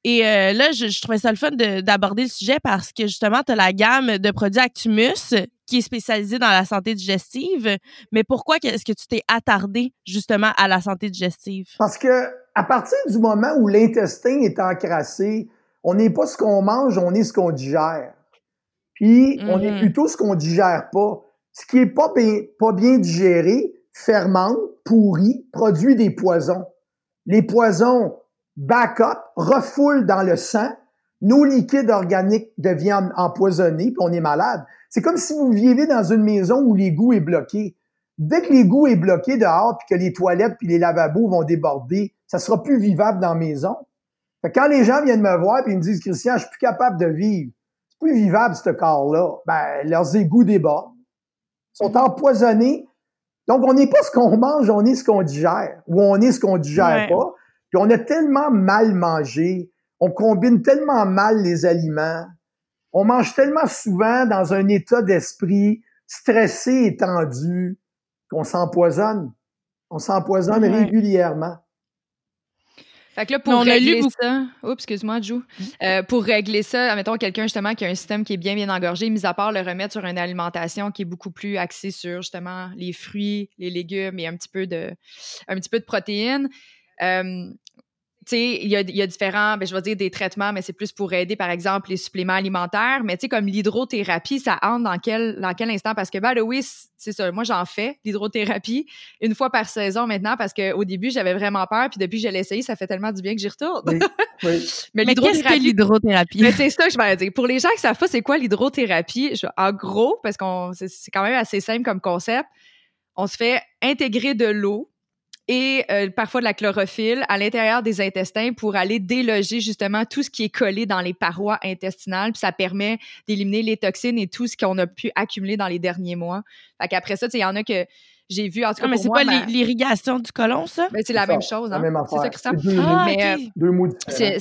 Speaker 1: Et là, je, trouvais ça le fun d'aborder le sujet parce que justement, tu as la gamme de produits Actumus qui est spécialisée dans la santé digestive. Mais pourquoi est-ce que tu t'es attardé justement à la santé digestive?
Speaker 3: Parce que à partir du moment où l'intestin est encrassé, on n'est pas ce qu'on mange, on est ce qu'on digère. Puis, on est mm-hmm. plutôt ce qu'on digère pas. Ce qui est pas bien, pas bien digéré fermente, pourrit, produit des poisons. Les poisons back up, refoulent dans le sang, nos liquides organiques deviennent empoisonnés, puis on est malade. C'est comme si vous vivez dans une maison où l'égout est bloqué. Dès que l'égout est bloqué dehors, puis que les toilettes puis les lavabos vont déborder, ça sera plus vivable dans la maison. quand les gens viennent me voir et ils me disent, Christian, je suis plus capable de vivre, plus vivable, ce corps-là. Ben, leurs égouts débordent. Ils sont mhm. empoisonnés. Donc, on n'est pas ce qu'on mange, on est ce qu'on digère. Ou on est ce qu'on digère pas. Puis on a tellement mal mangé. On combine tellement mal les aliments. On mange tellement souvent dans un état d'esprit stressé et tendu qu'on s'empoisonne. On s'empoisonne régulièrement.
Speaker 2: Fait que là, pour régler ça, oups, excuse-moi, Jou, euh, pour régler ça, admettons quelqu'un justement qui a un système qui est bien bien engorgé, mis à part le remettre sur une alimentation qui est beaucoup plus axée sur justement les fruits, les légumes et un petit peu de, un petit peu de protéines. Euh, il y a, y a, différents, ben, je vais dire des traitements, mais c'est plus pour aider, par exemple, les suppléments alimentaires. Mais tu sais, comme l'hydrothérapie, ça entre dans quel, dans quel instant? Parce que, ben, oui, c'est ça. Moi, j'en fais, l'hydrothérapie, une fois par saison maintenant, parce qu'au début, j'avais vraiment peur. Puis depuis que je l'ai essayé, ça fait tellement du bien que j'y retourne.
Speaker 1: mais, qu'est-ce que l'hydrothérapie?
Speaker 2: Mais c'est ça que je vais dire. Pour les gens qui savent pas c'est quoi l'hydrothérapie, en gros, parce qu'on c'est quand même assez simple comme concept, on se fait intégrer de l'eau et euh, parfois de la chlorophylle à l'intérieur des intestins pour aller déloger justement tout ce qui est collé dans les parois intestinales. Ça permet d'éliminer les toxines et tout ce qu'on a pu accumuler dans les derniers mois. Fait qu'après ça, il y en a que j'ai vu, en tout cas,
Speaker 1: Ah, mais c'est pas
Speaker 2: ma-
Speaker 1: l'irrigation du côlon, ça?
Speaker 2: ben, c'est la même chose,
Speaker 3: la
Speaker 2: hein?
Speaker 3: même
Speaker 2: C'est ça,
Speaker 3: deux,
Speaker 1: Ah,
Speaker 2: Mais, euh,
Speaker 3: deux mots différents.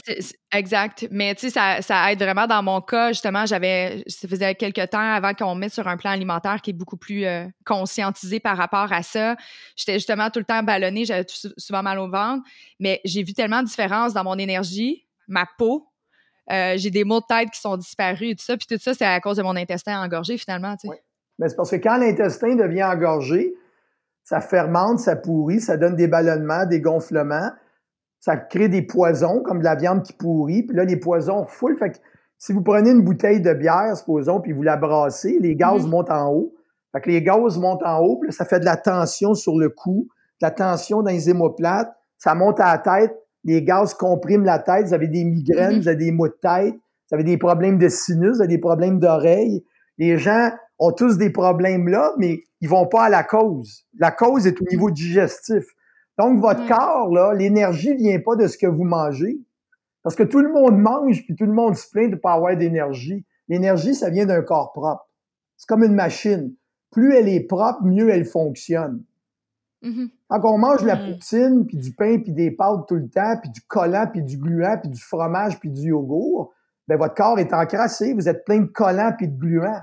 Speaker 2: Exact. Mais tu sais, ça, ça aide vraiment dans mon cas. Justement, j'avais, ça faisait quelques temps avant qu'on me mette sur un plan alimentaire qui est beaucoup plus euh, conscientisé par rapport à ça. J'étais justement tout le temps ballonnée, j'avais souvent mal au ventre. Mais j'ai vu tellement de différences dans mon énergie, ma peau. Euh, j'ai des maux de tête qui sont disparus et tout ça. Puis tout ça, c'est à cause de mon intestin engorgé, finalement. tu sais.
Speaker 3: Ouais. Mais c'est parce que quand l'intestin devient engorgé, ça fermente, ça pourrit, ça donne des ballonnements, des gonflements, ça crée des poisons comme de la viande qui pourrit, puis là, les poisons refoulent. Fait que si vous prenez une bouteille de bière, supposons, puis vous la brassez, les gaz
Speaker 1: Mhm.
Speaker 3: montent en haut. Fait que les gaz montent en haut, puis là, ça fait de la tension sur le cou, de la tension dans les hémoplates, ça monte à la tête, les gaz compriment la tête, vous avez des migraines,
Speaker 2: Mhm.
Speaker 3: vous avez des maux de tête, vous avez des problèmes de sinus, vous avez des problèmes d'oreilles. Les gens ont tous des problèmes là, mais ils vont pas à la cause. La cause est au niveau digestif. Donc, votre corps, là, l'énergie vient pas de ce que vous mangez. Parce que tout le monde mange, puis tout le monde se plaint de pas avoir d'énergie. L'énergie, ça vient d'un corps propre. C'est comme une machine. Plus elle est propre, mieux elle fonctionne.
Speaker 2: Mhm.
Speaker 3: Quand on mange de la poutine, puis du pain, puis des pâtes tout le temps, puis du collant, puis du gluant, puis du fromage, puis du yogourt, ben votre corps est encrassé, vous êtes plein de collants puis de gluants.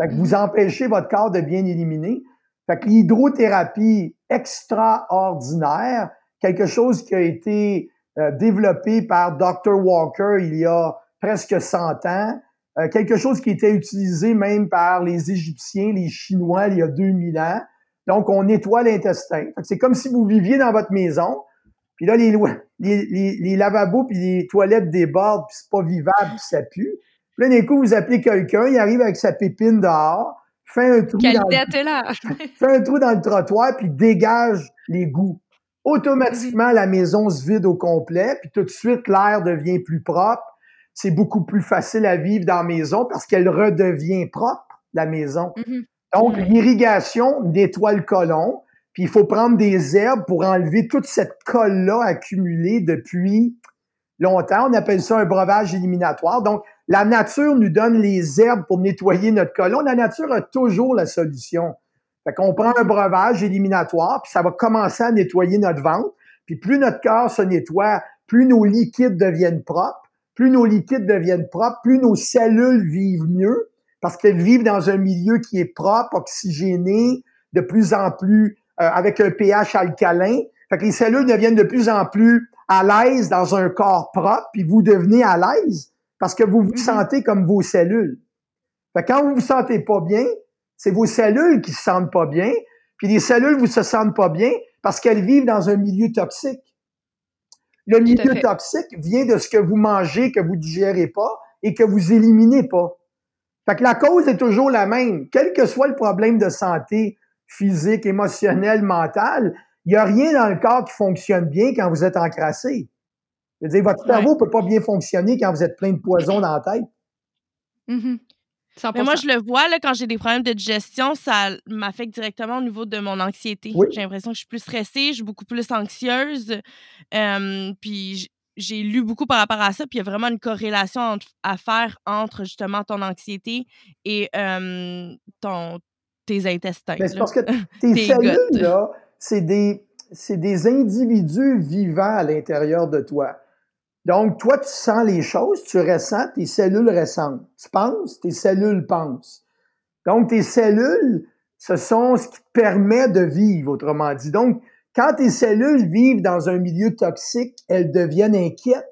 Speaker 3: Fait que vous empêchez votre corps de bien éliminer. Fait que l'hydrothérapie extraordinaire, quelque chose qui a été euh, développé par Dr. Walker il y a presque 100 ans, euh, quelque chose qui était utilisé même par les Égyptiens, les Chinois il y a 2000 ans. Donc, on nettoie l'intestin. C'est comme si vous viviez dans votre maison, puis là, les lavabos puis les toilettes débordent, puis c'est pas vivable, puis ça pue. Puis là, d'un coup, vous appelez quelqu'un, il arrive avec sa pépine dehors, fait un trou
Speaker 2: Quelle
Speaker 3: dans le
Speaker 2: là!
Speaker 3: fait un trou dans le trottoir, puis dégage les goûts. Automatiquement, la maison se vide au complet, puis tout de suite, l'air devient plus propre. C'est beaucoup plus facile à vivre dans la maison parce qu'elle redevient propre, la maison.
Speaker 2: Mhm.
Speaker 3: Donc, l'irrigation nettoie le côlon, puis il faut prendre des herbes pour enlever toute cette colle-là accumulée depuis longtemps. On appelle ça un breuvage éliminatoire. Donc, la nature nous donne les herbes pour nettoyer notre côlon. La nature a toujours la solution. Fait qu'on prend un breuvage éliminatoire, puis ça va commencer à nettoyer notre ventre. Puis plus notre corps se nettoie, plus nos liquides deviennent propres. Plus nos liquides deviennent propres, plus nos cellules vivent mieux, parce qu'elles vivent dans un milieu qui est propre, oxygéné, de plus en plus euh, avec un pH alcalin. Fait que les cellules deviennent de plus en plus à l'aise dans un corps propre, puis vous devenez à l'aise parce que vous vous
Speaker 2: Mhm.
Speaker 3: sentez comme vos cellules. Fait que quand vous vous sentez pas bien, c'est vos cellules qui se sentent pas bien, puis les cellules vous se sentent pas bien parce qu'elles vivent dans un milieu toxique. Le milieu toxique vient de ce que vous mangez, que vous digérez pas et que vous éliminez pas. Fait que la cause est toujours la même. Quel que soit le problème de santé physique, émotionnel, mental, il n'y a rien dans le corps qui fonctionne bien quand vous êtes encrassé. Je veux dire, votre
Speaker 1: Ouais.
Speaker 3: cerveau peut pas bien fonctionner quand vous êtes plein de poison dans la tête.
Speaker 2: Mhm. 100%.
Speaker 1: Mais moi, je le vois, là, quand j'ai des problèmes de digestion, ça m'affecte directement au niveau de mon anxiété.
Speaker 3: Oui.
Speaker 1: J'ai l'impression que je suis plus stressée, je suis beaucoup plus anxieuse. Euh, puis j'ai lu beaucoup par rapport à ça, puis il y a vraiment une corrélation entre- à faire entre justement ton anxiété et euh, ton, tes intestins.
Speaker 3: Mais c'est parce que tes
Speaker 1: Tes
Speaker 3: cellules, c'est des, c'est des individus vivants à l'intérieur de toi. Donc, toi, tu sens les choses, tu ressens, tes cellules ressentent. Tu penses, tes cellules pensent. Donc, tes cellules, ce sont ce qui te permet de vivre, autrement dit. Donc, quand tes cellules vivent dans un milieu toxique, elles deviennent inquiètes,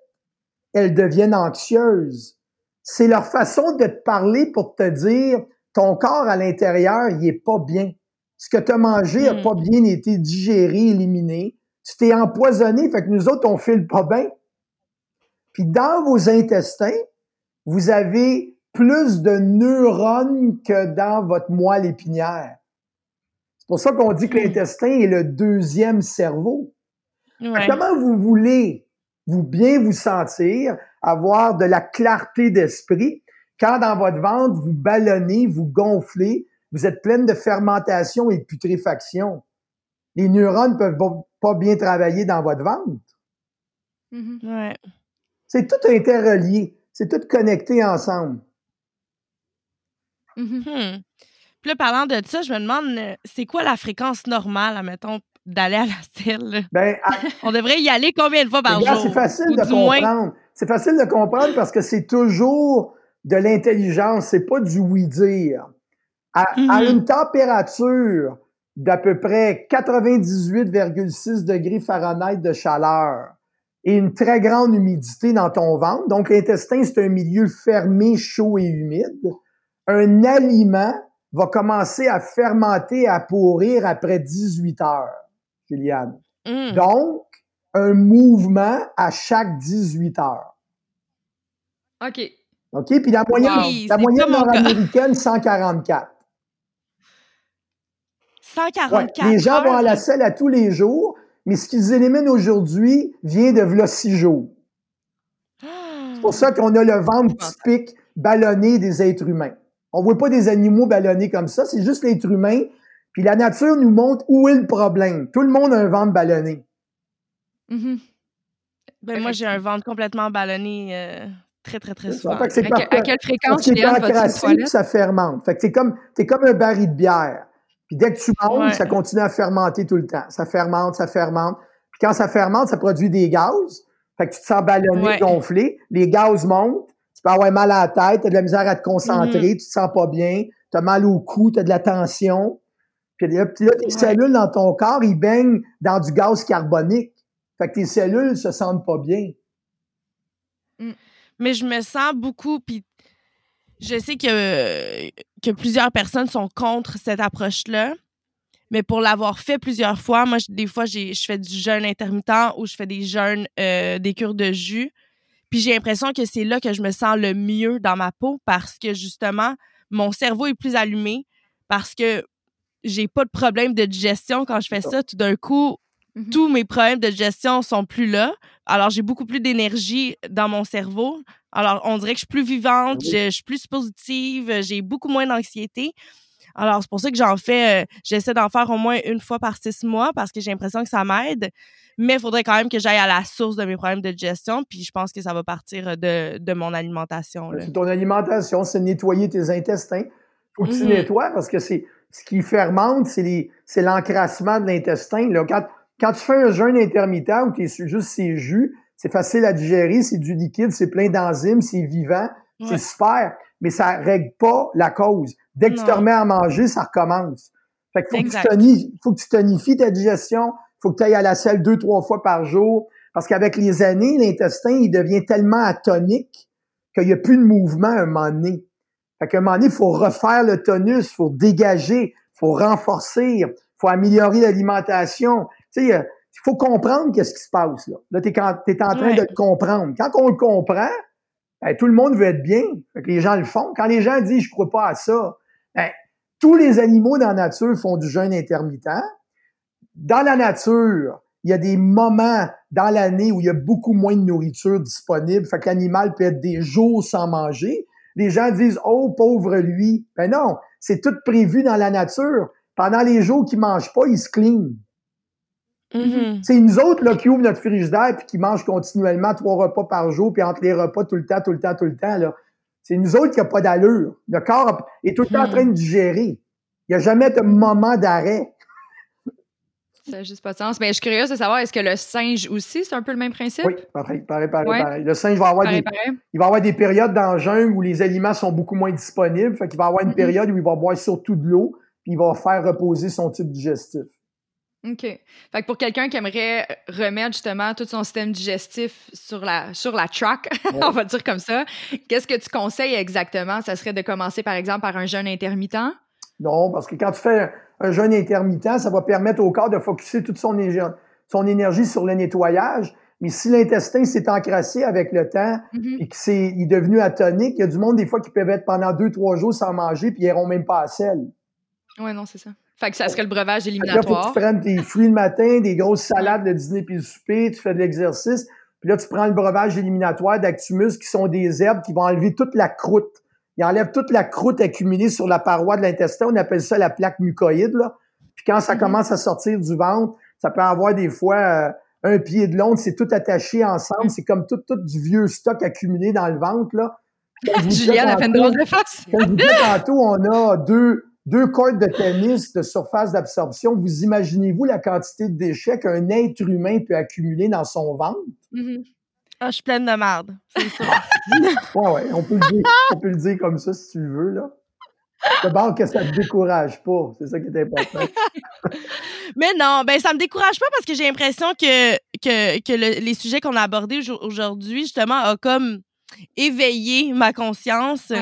Speaker 3: elles deviennent anxieuses. C'est leur façon de te parler pour te dire, ton corps à l'intérieur, il est pas bien. Ce que tu as mangé n'a
Speaker 1: Mm.
Speaker 3: pas bien été digéré, éliminé. Tu t'es empoisonné, fait que nous autres, on file pas bien. Puis dans vos intestins, vous avez plus de neurones que dans votre moelle épinière. C'est pour ça qu'on dit que l'intestin est le deuxième cerveau.
Speaker 1: Ouais.
Speaker 3: Comment vous voulez vous bien vous sentir, avoir de la clarté d'esprit, quand dans votre ventre, vous ballonnez, vous gonflez, vous êtes pleine de fermentation et de putréfaction? Les neurones peuvent pas- bien travailler dans votre ventre.
Speaker 1: Ouais.
Speaker 3: C'est tout interrelié. C'est tout connecté ensemble.
Speaker 1: Hmm. Puis là, parlant de ça, je me demande, euh, c'est quoi la fréquence normale, admettons, d'aller à la selle?
Speaker 3: Ben,
Speaker 1: On devrait y aller combien de fois par jour?
Speaker 3: C'est facile
Speaker 1: Ou
Speaker 3: de
Speaker 1: moins-
Speaker 3: comprendre. C'est facile de comprendre parce que c'est toujours de l'intelligence, c'est pas du oui-dire. À, à
Speaker 1: Mhm.
Speaker 3: une température d'à peu près 98,6 degrés Fahrenheit de chaleur et une très grande humidité dans ton ventre, donc l'intestin, c'est un milieu fermé, chaud et humide, un aliment va commencer à fermenter, à pourrir après 18 heures, Juliane.
Speaker 1: Hum.
Speaker 3: Donc, un mouvement à chaque 18 heures.
Speaker 2: OK.
Speaker 3: OK? Puis la moyenne,
Speaker 1: Oui,
Speaker 3: la moyenne nord-américaine, 144. Ouais,
Speaker 1: 144
Speaker 3: Les gens vont à la selle à tous les jours, mais ce qu'ils éliminent aujourd'hui vient de v'là six jours. C'est pour ça qu'on a le ventre typique ballonné des êtres humains. On voit pas des animaux ballonnés comme ça, c'est juste l'être humain. Puis la nature nous montre où est le problème. Tout le monde a un ventre ballonné.
Speaker 2: Mhm.
Speaker 1: Ben, moi, j'ai un ventre complètement ballonné euh, très, très, très souvent.
Speaker 3: Fait que c'est
Speaker 2: À, que-
Speaker 3: parfait.
Speaker 2: à quelle fréquence, Juliane, vas-tu
Speaker 3: ça fermente. Fait que t'es comme, comme un baril de bière. Puis dès que tu
Speaker 1: Ouais.
Speaker 3: ça continue à fermenter tout le temps. Ça fermente, ça fermente. Puis quand ça fermente, ça produit des gaz. Fait que tu te sens ballonné,
Speaker 1: Ouais.
Speaker 3: gonflé. Les gaz montent. Tu peux avoir mal à la tête, t'as de la misère à te concentrer,
Speaker 1: Mm-hmm.
Speaker 3: tu te sens pas bien, t'as mal au cou, t'as de la tension. Puis là, puis là, tes
Speaker 1: Ouais.
Speaker 3: cellules dans ton corps, ils baignent dans du gaz carbonique. Fait que tes cellules se sentent pas bien.
Speaker 1: Mais je me sens beaucoup, puis je sais que, que plusieurs personnes sont contre cette approche-là. Mais pour l'avoir fait plusieurs fois, moi, je- des fois, j'ai- je fais du jeûne intermittent ou je fais des jeûnes, euh, des cures de jus. Puis j'ai l'impression que c'est là que je me sens le mieux dans ma peau parce que justement, mon cerveau est plus allumé parce que j'ai pas de problème de digestion quand je fais ça. Tout d'un coup,
Speaker 2: Mhm.
Speaker 1: tous mes problèmes de digestion sont plus là. Alors, j'ai beaucoup plus d'énergie dans mon cerveau. Alors, on dirait que je suis plus vivante,
Speaker 3: Oui.
Speaker 1: je, je suis plus positive, j'ai beaucoup moins d'anxiété. Alors, c'est pour ça que j'en fais, euh, j'essaie d'en faire au moins une fois par six mois parce que j'ai l'impression que ça m'aide. Mais il faudrait quand même que j'aille à la source de mes problèmes de digestion. Puis je pense que ça va partir de, de mon alimentation. là.
Speaker 3: C'est ton alimentation, c'est nettoyer tes intestins. Faut que tu
Speaker 1: Mhm.
Speaker 3: nettoies parce que c'est ce qui fermente, c'est l'encrassement de l'intestin. là. Quand, quand tu fais un jeûne intermittent où tu es juste ces jus, c'est facile à digérer, c'est du liquide, c'est plein d'enzymes, c'est vivant,
Speaker 1: Ouais.
Speaker 3: c'est super, mais ça règle pas la cause. Dès que tu te remets à manger, ça recommence. Fait que faut que, tu
Speaker 1: Exact.
Speaker 3: tonifies, faut que tu tonifies ta digestion, faut que tu ailles à la selle deux, trois fois par jour, parce qu'avec les années, l'intestin, il devient tellement atonique qu'il n'y a plus de mouvement à un moment donné. Fait qu'à un moment donné, il faut refaire le tonus, il faut dégager, il faut renforcer, il faut améliorer l'alimentation. Tu sais, euh, il faut comprendre qu'est-ce qui se passe là. Là, t'es, quand, t'es en train
Speaker 1: Ouais.
Speaker 3: de le comprendre. Quand on le comprend, ben, tout le monde veut être bien. Fait que les gens le font. Quand les gens disent je crois pas à ça, ben, tous les animaux dans la nature font du jeûne intermittent. Dans la nature, il y a des moments dans l'année où il y a beaucoup moins de nourriture disponible. Fait que l'animal peut être des jours sans manger. Les gens disent Oh, pauvre lui. Ben non, c'est tout prévu dans la nature. Pendant les jours qu'il mange pas, il se clean.
Speaker 1: Mhm.
Speaker 3: C'est nous autres là, qui ouvrent notre frigidaire puis qui mangent continuellement trois repas par jour, puis entre les repas tout le temps, tout le temps, tout le temps. Là. C'est nous autres qui n'ont pas d'allure. Le corps est tout le temps en
Speaker 1: Mhm.
Speaker 3: train de digérer. Il n'y a jamais de moment d'arrêt.
Speaker 2: Ça n'a juste pas de sens. Mais je suis curieuse de savoir, est-ce que le singe aussi, c'est un peu le même principe?
Speaker 3: Oui, pareil, pareil, pareil,
Speaker 2: Ouais.
Speaker 3: pareil. Le singe va avoir
Speaker 2: Pareil,
Speaker 3: des,
Speaker 2: pareil.
Speaker 3: il va avoir des périodes dans le jungle où les aliments sont beaucoup moins disponibles. Fait qu'il va avoir une
Speaker 2: Mhm.
Speaker 3: période où il va boire surtout de l'eau, puis il va faire reposer son tube digestif.
Speaker 2: OK. Fait que pour quelqu'un qui aimerait remettre justement tout son système digestif sur la, sur la track, on va dire comme ça, qu'est-ce que tu conseilles exactement? Ça serait de commencer par exemple par un jeûne intermittent?
Speaker 3: Non, parce que quand tu fais un jeûne intermittent, ça va permettre au corps de focuser toute son, énergie sur le nettoyage. Mais si l'intestin s'est encrassé avec le temps
Speaker 2: Mhm.
Speaker 3: et qu'il est, est devenu atonique, il y a du monde des fois qui peuvent être pendant deux, trois jours sans manger puis ils n'iront même pas à sel.
Speaker 2: Ouais, non, c'est ça. Fait que ça serait le breuvage
Speaker 3: que là, faut que
Speaker 2: éliminatoire.
Speaker 3: tu prennes tes fruits le matin, des grosses salades le dîner puis le souper, tu fais de l'exercice. Puis là, tu prends le breuvage éliminatoire d'Actumus qui sont des herbes qui vont enlever toute la croûte. Ils enlèvent toute la croûte accumulée sur la paroi de l'intestin. On appelle ça la plaque mucoïde. Là. Puis quand ça
Speaker 2: Mhm.
Speaker 3: commence à sortir du ventre, ça peut avoir des fois euh, un pied de long, c'est tout attaché ensemble. C'est comme tout, tout du vieux stock accumulé dans le ventre. Là.
Speaker 2: Juliane a fait une drôle de face.
Speaker 3: comme je vous tantôt, on a deux, deux cordes de tennis de surface d'absorption, vous imaginez-vous la quantité de déchets qu'un être humain peut accumuler dans son ventre?
Speaker 1: Mm-hmm. Ah, je suis pleine de merde, c'est ça.
Speaker 3: ouais, ouais, on peut, le dire, on peut le dire comme ça si tu le veux, là. D'abord que ça ne te décourage pas, c'est ça qui est important.
Speaker 1: Mais non, ben ça me décourage pas parce que j'ai l'impression que, que, que les sujets qu'on a abordés aujourd'hui, justement, a comme éveillé ma conscience.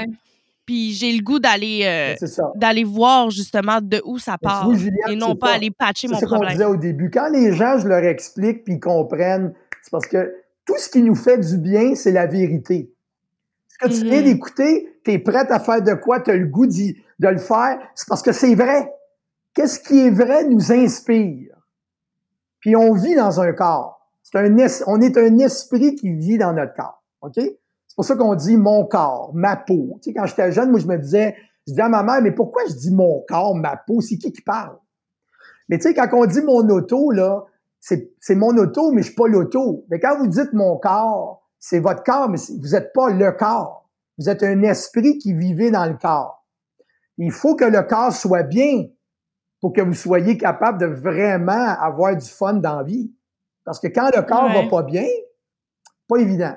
Speaker 1: Puis j'ai le goût d'aller euh, d'aller voir justement de où ça part et non pas, aller patcher mon problème. C'est ce qu'on
Speaker 3: disait au début. Quand les gens, je leur explique puis ils comprennent, c'est parce que tout ce qui nous fait du bien, c'est la vérité. Ce que tu viens mm-hmm. d'écouter, tu es prête à faire de quoi, tu as le goût de le faire, c'est parce que c'est vrai. Qu'est-ce qui est vrai nous inspire. Puis on vit dans un corps. C'est un on est un esprit qui vit dans notre corps. OK? C'est pour ça qu'on dit mon corps, ma peau. Tu sais, quand j'étais jeune, moi, je me disais, je disais à ma mère, mais pourquoi je dis mon corps, ma peau? C'est qui qui parle? Mais tu sais, quand on dit mon auto, là, c'est mon auto, mais je suis pas l'auto. Mais quand vous dites mon corps, c'est votre corps, mais vous n'êtes pas le corps. Vous êtes un esprit qui vivait dans le corps. Il faut que le corps soit bien pour que vous soyez capable de vraiment avoir du fun dans la vie. Parce que quand le corps va pas bien, pas évident.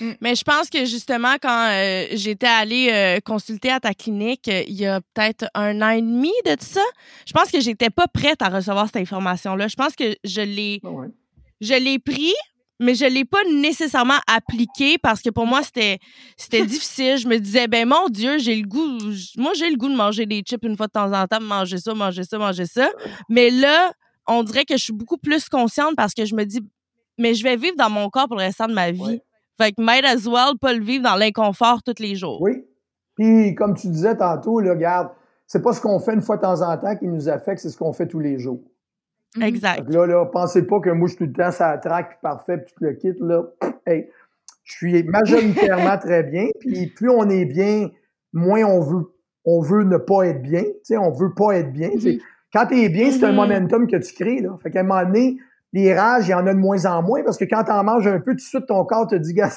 Speaker 1: Mm. Mais je pense que justement, quand euh, j'étais allée euh, consulter à ta clinique euh, il y a peut-être un an et demi de tout ça, je pense que j'étais pas prête à recevoir cette information-là. Je pense que je l'ai ah je l'ai pris, mais je l'ai pas nécessairement appliqué parce que pour moi c'était c'était difficile. Je me disais ben mon Dieu, j'ai le goût, moi j'ai le goût de manger des chips une fois de temps en temps, manger ça, manger ça, manger ça. Mais là, on dirait que je suis beaucoup plus consciente parce que je me dis mais je vais vivre dans mon corps pour le restant de ma vie. Fait que might as well pas le vivre dans l'inconfort tous les jours.
Speaker 3: Oui. Puis comme tu disais tantôt, là, regarde, c'est pas ce qu'on fait une fois de temps en temps qui nous affecte, c'est ce qu'on fait tous les jours.
Speaker 1: Mhm. Exact.
Speaker 3: là, là, pensez pas que moi, je suis tout le temps ça traque, parfait, puis tout le kit, là. Hey, je suis majoritairement très bien, puis plus on est bien, moins on veut, on veut ne pas être bien. Tu sais, on veut pas être bien. Mhm. Quand tu es bien, c'est un mhm. momentum que tu crées, là. Fait qu'à un moment donné, les rages, il y en a de moins en moins, parce que quand tu en manges un peu, tout de suite, ton corps te dit, gars,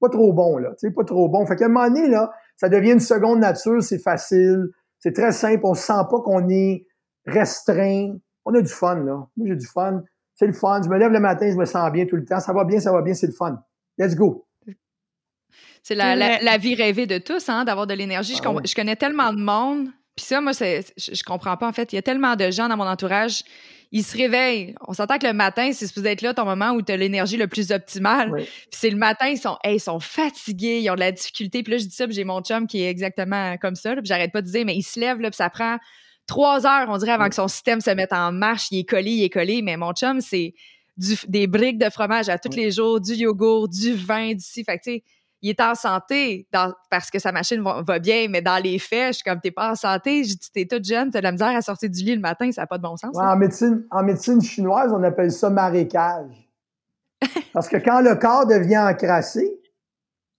Speaker 3: pas trop bon, là. Tu sais, pas trop bon. Fait qu'à un moment donné, là, ça devient une seconde nature, c'est facile, c'est très simple, on sent pas qu'on est restreint, on a du fun, là. Moi, j'ai du fun. C'est le fun. Je me lève le matin, je me sens bien tout le temps. Ça va bien, ça va bien, c'est le fun. Let's go.
Speaker 2: C'est la, vie rêvée de tous, hein, d'avoir de l'énergie. je, ah je, connais tellement de monde. Puis ça, moi, je, je comprends pas, en fait. Il y a tellement de gens dans mon entourage ils se réveillent. On s'entend que le matin, c'est supposé être là ton moment où tu as l'énergie le plus optimale. Puis c'est le matin, ils sont, ils sont fatigués, ils ont de la difficulté. Puis là, je dis ça, puis j'ai mon chum qui est exactement comme ça. puis j'arrête pas de dire, mais il se lève, là, puis ça prend trois heures, on dirait, avant que son système se mette en marche. Il est collé, il est collé. Mais mon chum, c'est des briques de fromage à tous les jours, du yogourt, du vin, d'ici. Fait que, tu sais, il est en santé parce que sa machine va, bien, mais dans les faits, je suis comme, t'es pas en santé. Je dis, t'es toute jeune, t'as de la misère à sortir du lit le matin, ça n'a pas de bon sens.
Speaker 3: en, médecine, en médecine chinoise, on appelle ça marécage. parce que quand le corps devient encrassé,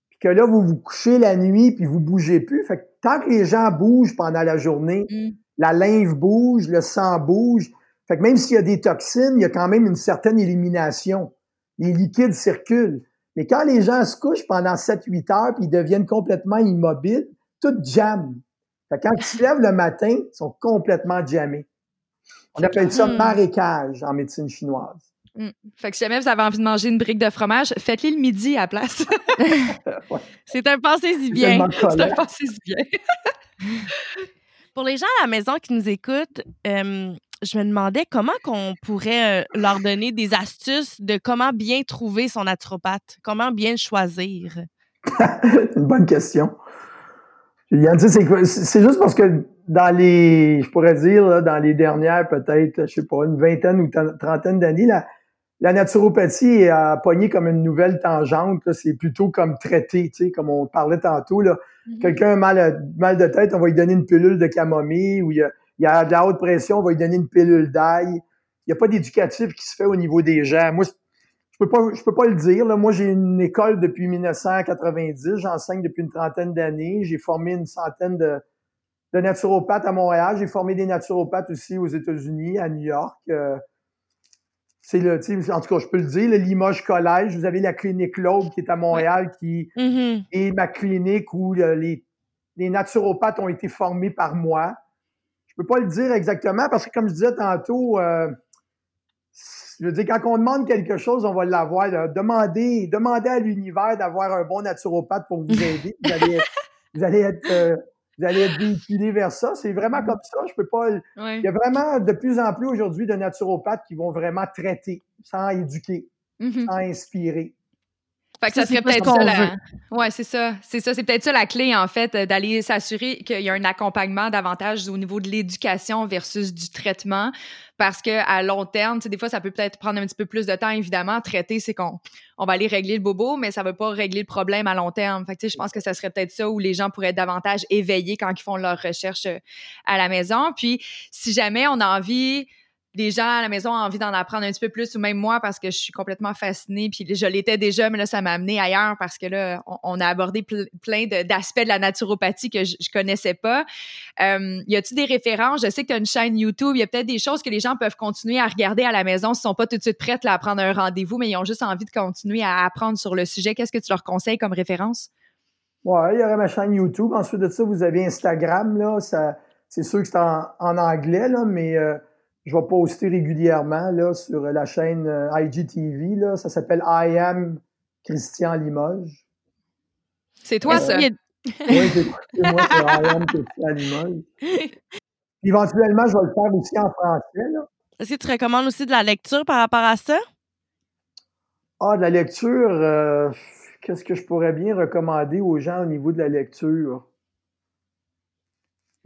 Speaker 3: puis que là, vous vous couchez la nuit, puis vous bougez plus, fait que tant que les gens bougent pendant la journée, mm. la lymphe bouge, le sang bouge, fait que même s'il y a des toxines, il y a quand même une certaine élimination. Les liquides circulent. Mais quand les gens se couchent pendant 7-8 heures puis ils deviennent complètement immobiles, tout jamme. quand ils se lèvent le matin, ils sont complètement jammés. On appelle ça hmm. marécage en médecine chinoise.
Speaker 2: Hmm. Fait que si jamais vous avez envie de manger une brique de fromage, faites-le le midi à la place.
Speaker 1: C'est un pensée-y bien. C'est un pensée-y bien. Pour les gens à la maison qui nous écoutent, euh, je me demandais comment qu'on pourrait euh, leur donner des astuces de comment bien trouver son naturopathe, comment bien le choisir?
Speaker 3: une bonne question. C'est juste parce que dans les, je pourrais dire, dans les dernières peut-être, je sais pas, une vingtaine ou trentaine d'années, la, la naturopathie a pogné comme une nouvelle tangente. C'est plutôt comme traité, tu sais, comme on parlait tantôt. Mm-hmm. Quelqu'un a mal, mal de tête, on va lui donner une pilule de camomille ou il y a il y a de la haute pression, on va lui donner une pilule d'ail. Il n'y a pas d'éducatif qui se fait au niveau des gens. Moi, je peux pas, je peux pas le dire. Là. Moi, j'ai une école depuis 1990. J'enseigne depuis une trentaine d'années. J'ai formé une centaine de, de naturopathes à Montréal. J'ai formé des naturopathes aussi aux États-Unis, à New York. Euh, c'est le, en tout cas, je peux le dire, le Limoges Collège. Vous avez la clinique Loeb qui est à Montréal, qui mm-hmm. est ma clinique où les les naturopathes ont été formés par moi. Je peux pas le dire exactement parce que, comme je disais tantôt, euh, je veux dire, quand on demande quelque chose, on va l'avoir. Demandez, demandez à l'univers d'avoir un bon naturopathe pour vous aider. Vous allez, vous allez être, euh, vous allez être véhiculé vers ça. C'est vraiment comme ça. Je peux pas. Il y a vraiment de plus en plus aujourd'hui de naturopathes qui vont vraiment traiter sans éduquer, mm-hmm. sans inspirer.
Speaker 2: Fait que ça, serait peut-être ça. La... Ouais, c'est ça. C'est ça. C'est peut-être ça la clé, en fait, euh, d'aller s'assurer qu'il y a un accompagnement davantage au niveau de l'éducation versus du traitement. Parce que à long terme, des fois, ça peut peut-être prendre un petit peu plus de temps, évidemment. Traiter, c'est qu'on on va aller régler le bobo, mais ça ne veut pas régler le problème à long terme. Fait que, je pense que ça serait peut-être ça où les gens pourraient être davantage éveillés quand ils font leurs recherches euh, à la maison. Puis, si jamais on a envie des gens à la maison ont envie d'en apprendre un petit peu plus, ou même moi, parce que je suis complètement fascinée. Puis je l'étais déjà, mais là, ça m'a amené ailleurs parce que là, on, a abordé plein d'aspects de, la naturopathie que je, connaissais pas. Euh, y a-tu des références? Je sais que tu as une chaîne YouTube. Il y a peut-être des choses que les gens peuvent continuer à regarder à la maison s'ils sont pas tout de suite prêts à prendre un rendez-vous, mais ils ont juste envie de continuer à apprendre sur le sujet. Qu'est-ce que tu leur conseilles comme référence?
Speaker 3: Ouais, il y aurait ma chaîne YouTube. Ensuite de ça, vous avez Instagram, là. c'est sûr que c'est en, anglais, là, mais euh, je vais poster régulièrement là, sur la chaîne euh, IGTV. Là. Ça s'appelle I am Christian Limoges.
Speaker 2: C'est toi, ça?
Speaker 3: Oui, c'est moi, c'est I am Christian Limoges. Éventuellement, je vais le faire aussi en français.
Speaker 1: Est-ce que tu recommandes aussi de la lecture par rapport à ça?
Speaker 3: Ah, de la lecture, euh, qu'est-ce que je pourrais bien recommander aux gens au niveau de la lecture?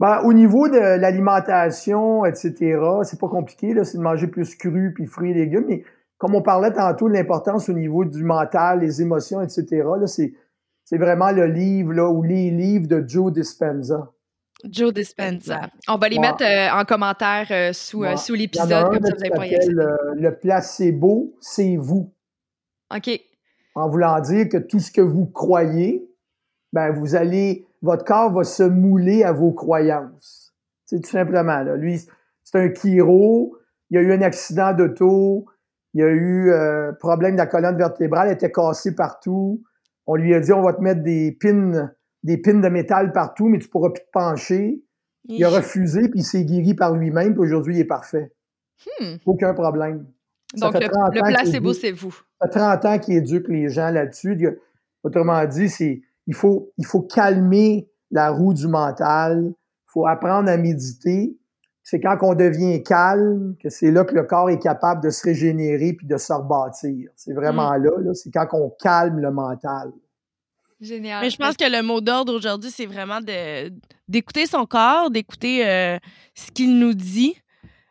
Speaker 3: Ben, au niveau de l'alimentation, etc., c'est pas compliqué, là, c'est de manger plus cru, puis fruits et légumes, mais comme on parlait tantôt de l'importance au niveau du mental, les émotions, etc., là, c'est, c'est vraiment le livre, là, ou les livres de Joe Dispenza.
Speaker 2: Joe Dispenza. On va les mettre euh, en commentaire euh, sous, euh, sous l'épisode, comme ça vous
Speaker 3: Le placebo, c'est vous.
Speaker 2: OK.
Speaker 3: En voulant dire que tout ce que vous croyez, ben, vous allez votre corps va se mouler à vos croyances. C'est tout simplement. Là. Lui, c'est un chiro, il a eu un accident d'auto, il a eu euh, problème de la colonne vertébrale, elle était cassée partout. On lui a dit on va te mettre des pins, des pins de métal partout, mais tu pourras plus te pencher. Il a refusé, puis il s'est guéri par lui-même, puis aujourd'hui, il est parfait. Hmm. Aucun problème.
Speaker 2: Donc, le, le placebo, c'est vous.
Speaker 3: Ça fait 30 ans qu'il éduque les gens là-dessus. Autrement dit, c'est il faut, il faut calmer la roue du mental. Il faut apprendre à méditer. C'est quand on devient calme que c'est là que le corps est capable de se régénérer puis de se rebâtir. C'est vraiment mm. là, là c'est quand on calme le mental.
Speaker 2: Génial.
Speaker 1: Mais je pense que le mot d'ordre aujourd'hui, c'est vraiment d'écouter son corps, d'écouter euh, ce qu'il nous dit.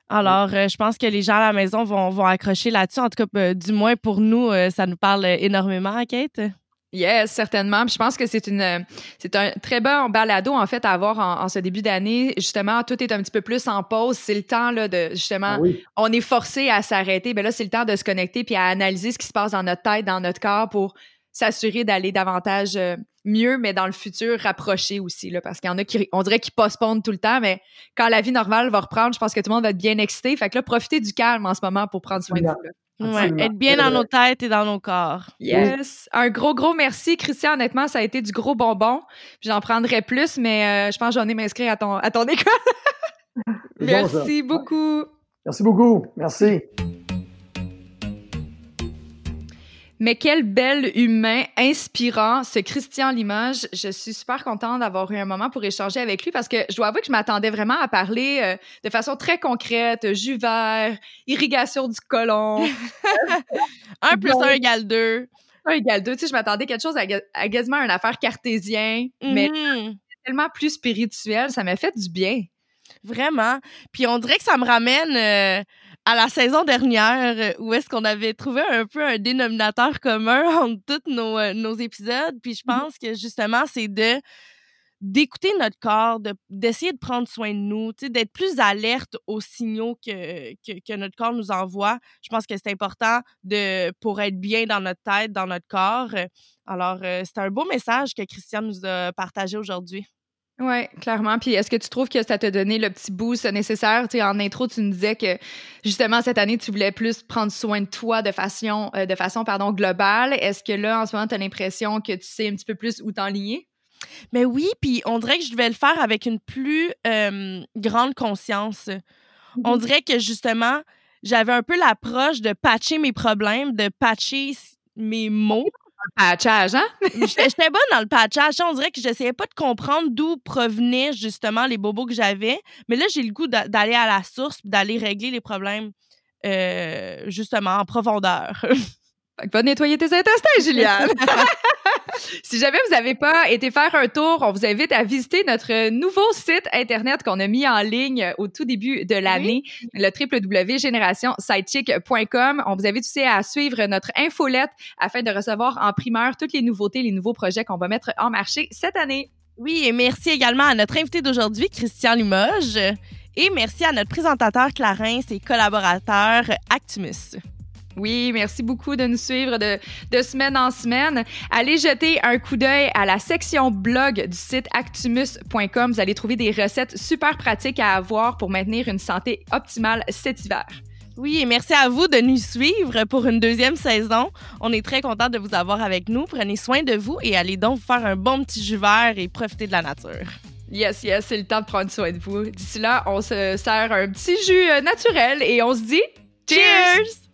Speaker 1: Alors, euh, je pense que les gens à la maison vont, vont accrocher là-dessus. En tout cas, euh, du moins pour nous, ça nous parle énormément, Kate?
Speaker 2: Yes, certainement. je pense que c'est une c'est un très bon balado en fait à avoir en, ce début d'année. Justement, tout est un petit peu plus en pause. C'est le temps là de justement, ah on est forcé à s'arrêter. Ben là, c'est le temps de se connecter puis à analyser ce qui se passe dans notre tête, dans notre corps pour s'assurer d'aller davantage euh, mieux, mais dans le futur rapproché aussi là, parce qu'il y en a qui on dirait qu'ils postponent tout le temps, mais quand la vie normale va reprendre, je pense que tout le monde va être bien excité. Fait que là, profitez du calme en ce moment pour prendre soin de vous.
Speaker 1: Ouais, être bien dans nos têtes et dans nos corps.
Speaker 2: Yes. Un gros, gros merci, Christian. Honnêtement, ça a été du gros bonbon. J'en prendrai plus, mais euh, je pense que j'en ai m'inscrire à ton, à ton école. merci beaucoup.
Speaker 3: Merci beaucoup. Merci.
Speaker 2: Mais quel bel humain inspirant, ce Christian Limoges. Je suis super contente d'avoir eu un moment pour échanger avec lui parce que je dois avouer que je m'attendais vraiment à parler euh, de façon très concrète, jus vert, irrigation du colon.
Speaker 1: un plus un égale deux.
Speaker 2: Un égale deux. Tu sais, je m'attendais quelque chose à, à quasiment une affaire cartésien, mais mm-hmm. tellement plus spirituel. Ça m'a fait du bien.
Speaker 1: Vraiment. Puis on dirait que ça me ramène... Euh, à la saison dernière, euh, où est-ce qu'on avait trouvé un peu un dénominateur commun entre tous nos, euh, nos épisodes. Puis je pense que justement, c'est de d'écouter notre corps, d'essayer de, prendre soin de nous, d'être plus alerte aux signaux que, que, notre corps nous envoie. Je pense que c'est important de, pour être bien dans notre tête, dans notre corps. Alors, euh, c'est un beau message que Christian nous a partagé aujourd'hui.
Speaker 2: Oui, clairement. Puis est-ce que tu trouves que ça t'a donné le petit boost nécessaire? Tu sais, en intro, tu nous disais que justement cette année, tu voulais plus prendre soin de toi de façon, euh, de façon pardon, globale. Est-ce que là, en ce moment, tu as l'impression que tu sais un petit peu plus où t'enligner?
Speaker 1: Mais oui, puis on dirait que je devais le faire avec une plus euh, grande conscience. On
Speaker 2: Mhm.
Speaker 1: dirait que justement, j'avais un peu l'approche de patcher mes problèmes, de patcher mes mots.
Speaker 2: Patchage, hein?
Speaker 1: J'étais bonne dans le patchage. On dirait que j'essayais pas de comprendre d'où provenaient justement les bobos que j'avais. Mais là, j'ai le goût d'a- d'aller à la source, d'aller régler les problèmes euh, justement en profondeur.
Speaker 2: Fait que va nettoyer tes intestins, Juliane. si jamais vous n'avez pas été faire un tour, on vous invite à visiter notre nouveau site Internet qu'on a mis en ligne au tout début de l'année, le www.générationsidechick.com. On vous invite aussi à suivre notre infolette afin de recevoir en primeur toutes les nouveautés, les nouveaux projets qu'on va mettre en marché cette année.
Speaker 1: Oui, et merci également à notre invité d'aujourd'hui, Christian Limoges. Et merci à notre présentateur Clarence et collaborateur Actimus.
Speaker 2: Oui, merci beaucoup de nous suivre de, de semaine en semaine. Allez jeter un coup d'œil à la section blog du site actumus.com. Vous allez trouver des recettes super pratiques à avoir pour maintenir une santé optimale cet hiver.
Speaker 1: Oui, et merci à vous de nous suivre pour une deuxième saison. On est très content de vous avoir avec nous. Prenez soin de vous et allez donc vous faire un bon petit jus vert et profiter de la nature.
Speaker 2: Yes, yes, c'est le temps de prendre soin de vous. D'ici là, on se sert un petit jus euh, naturel et on se dit
Speaker 1: Cheers!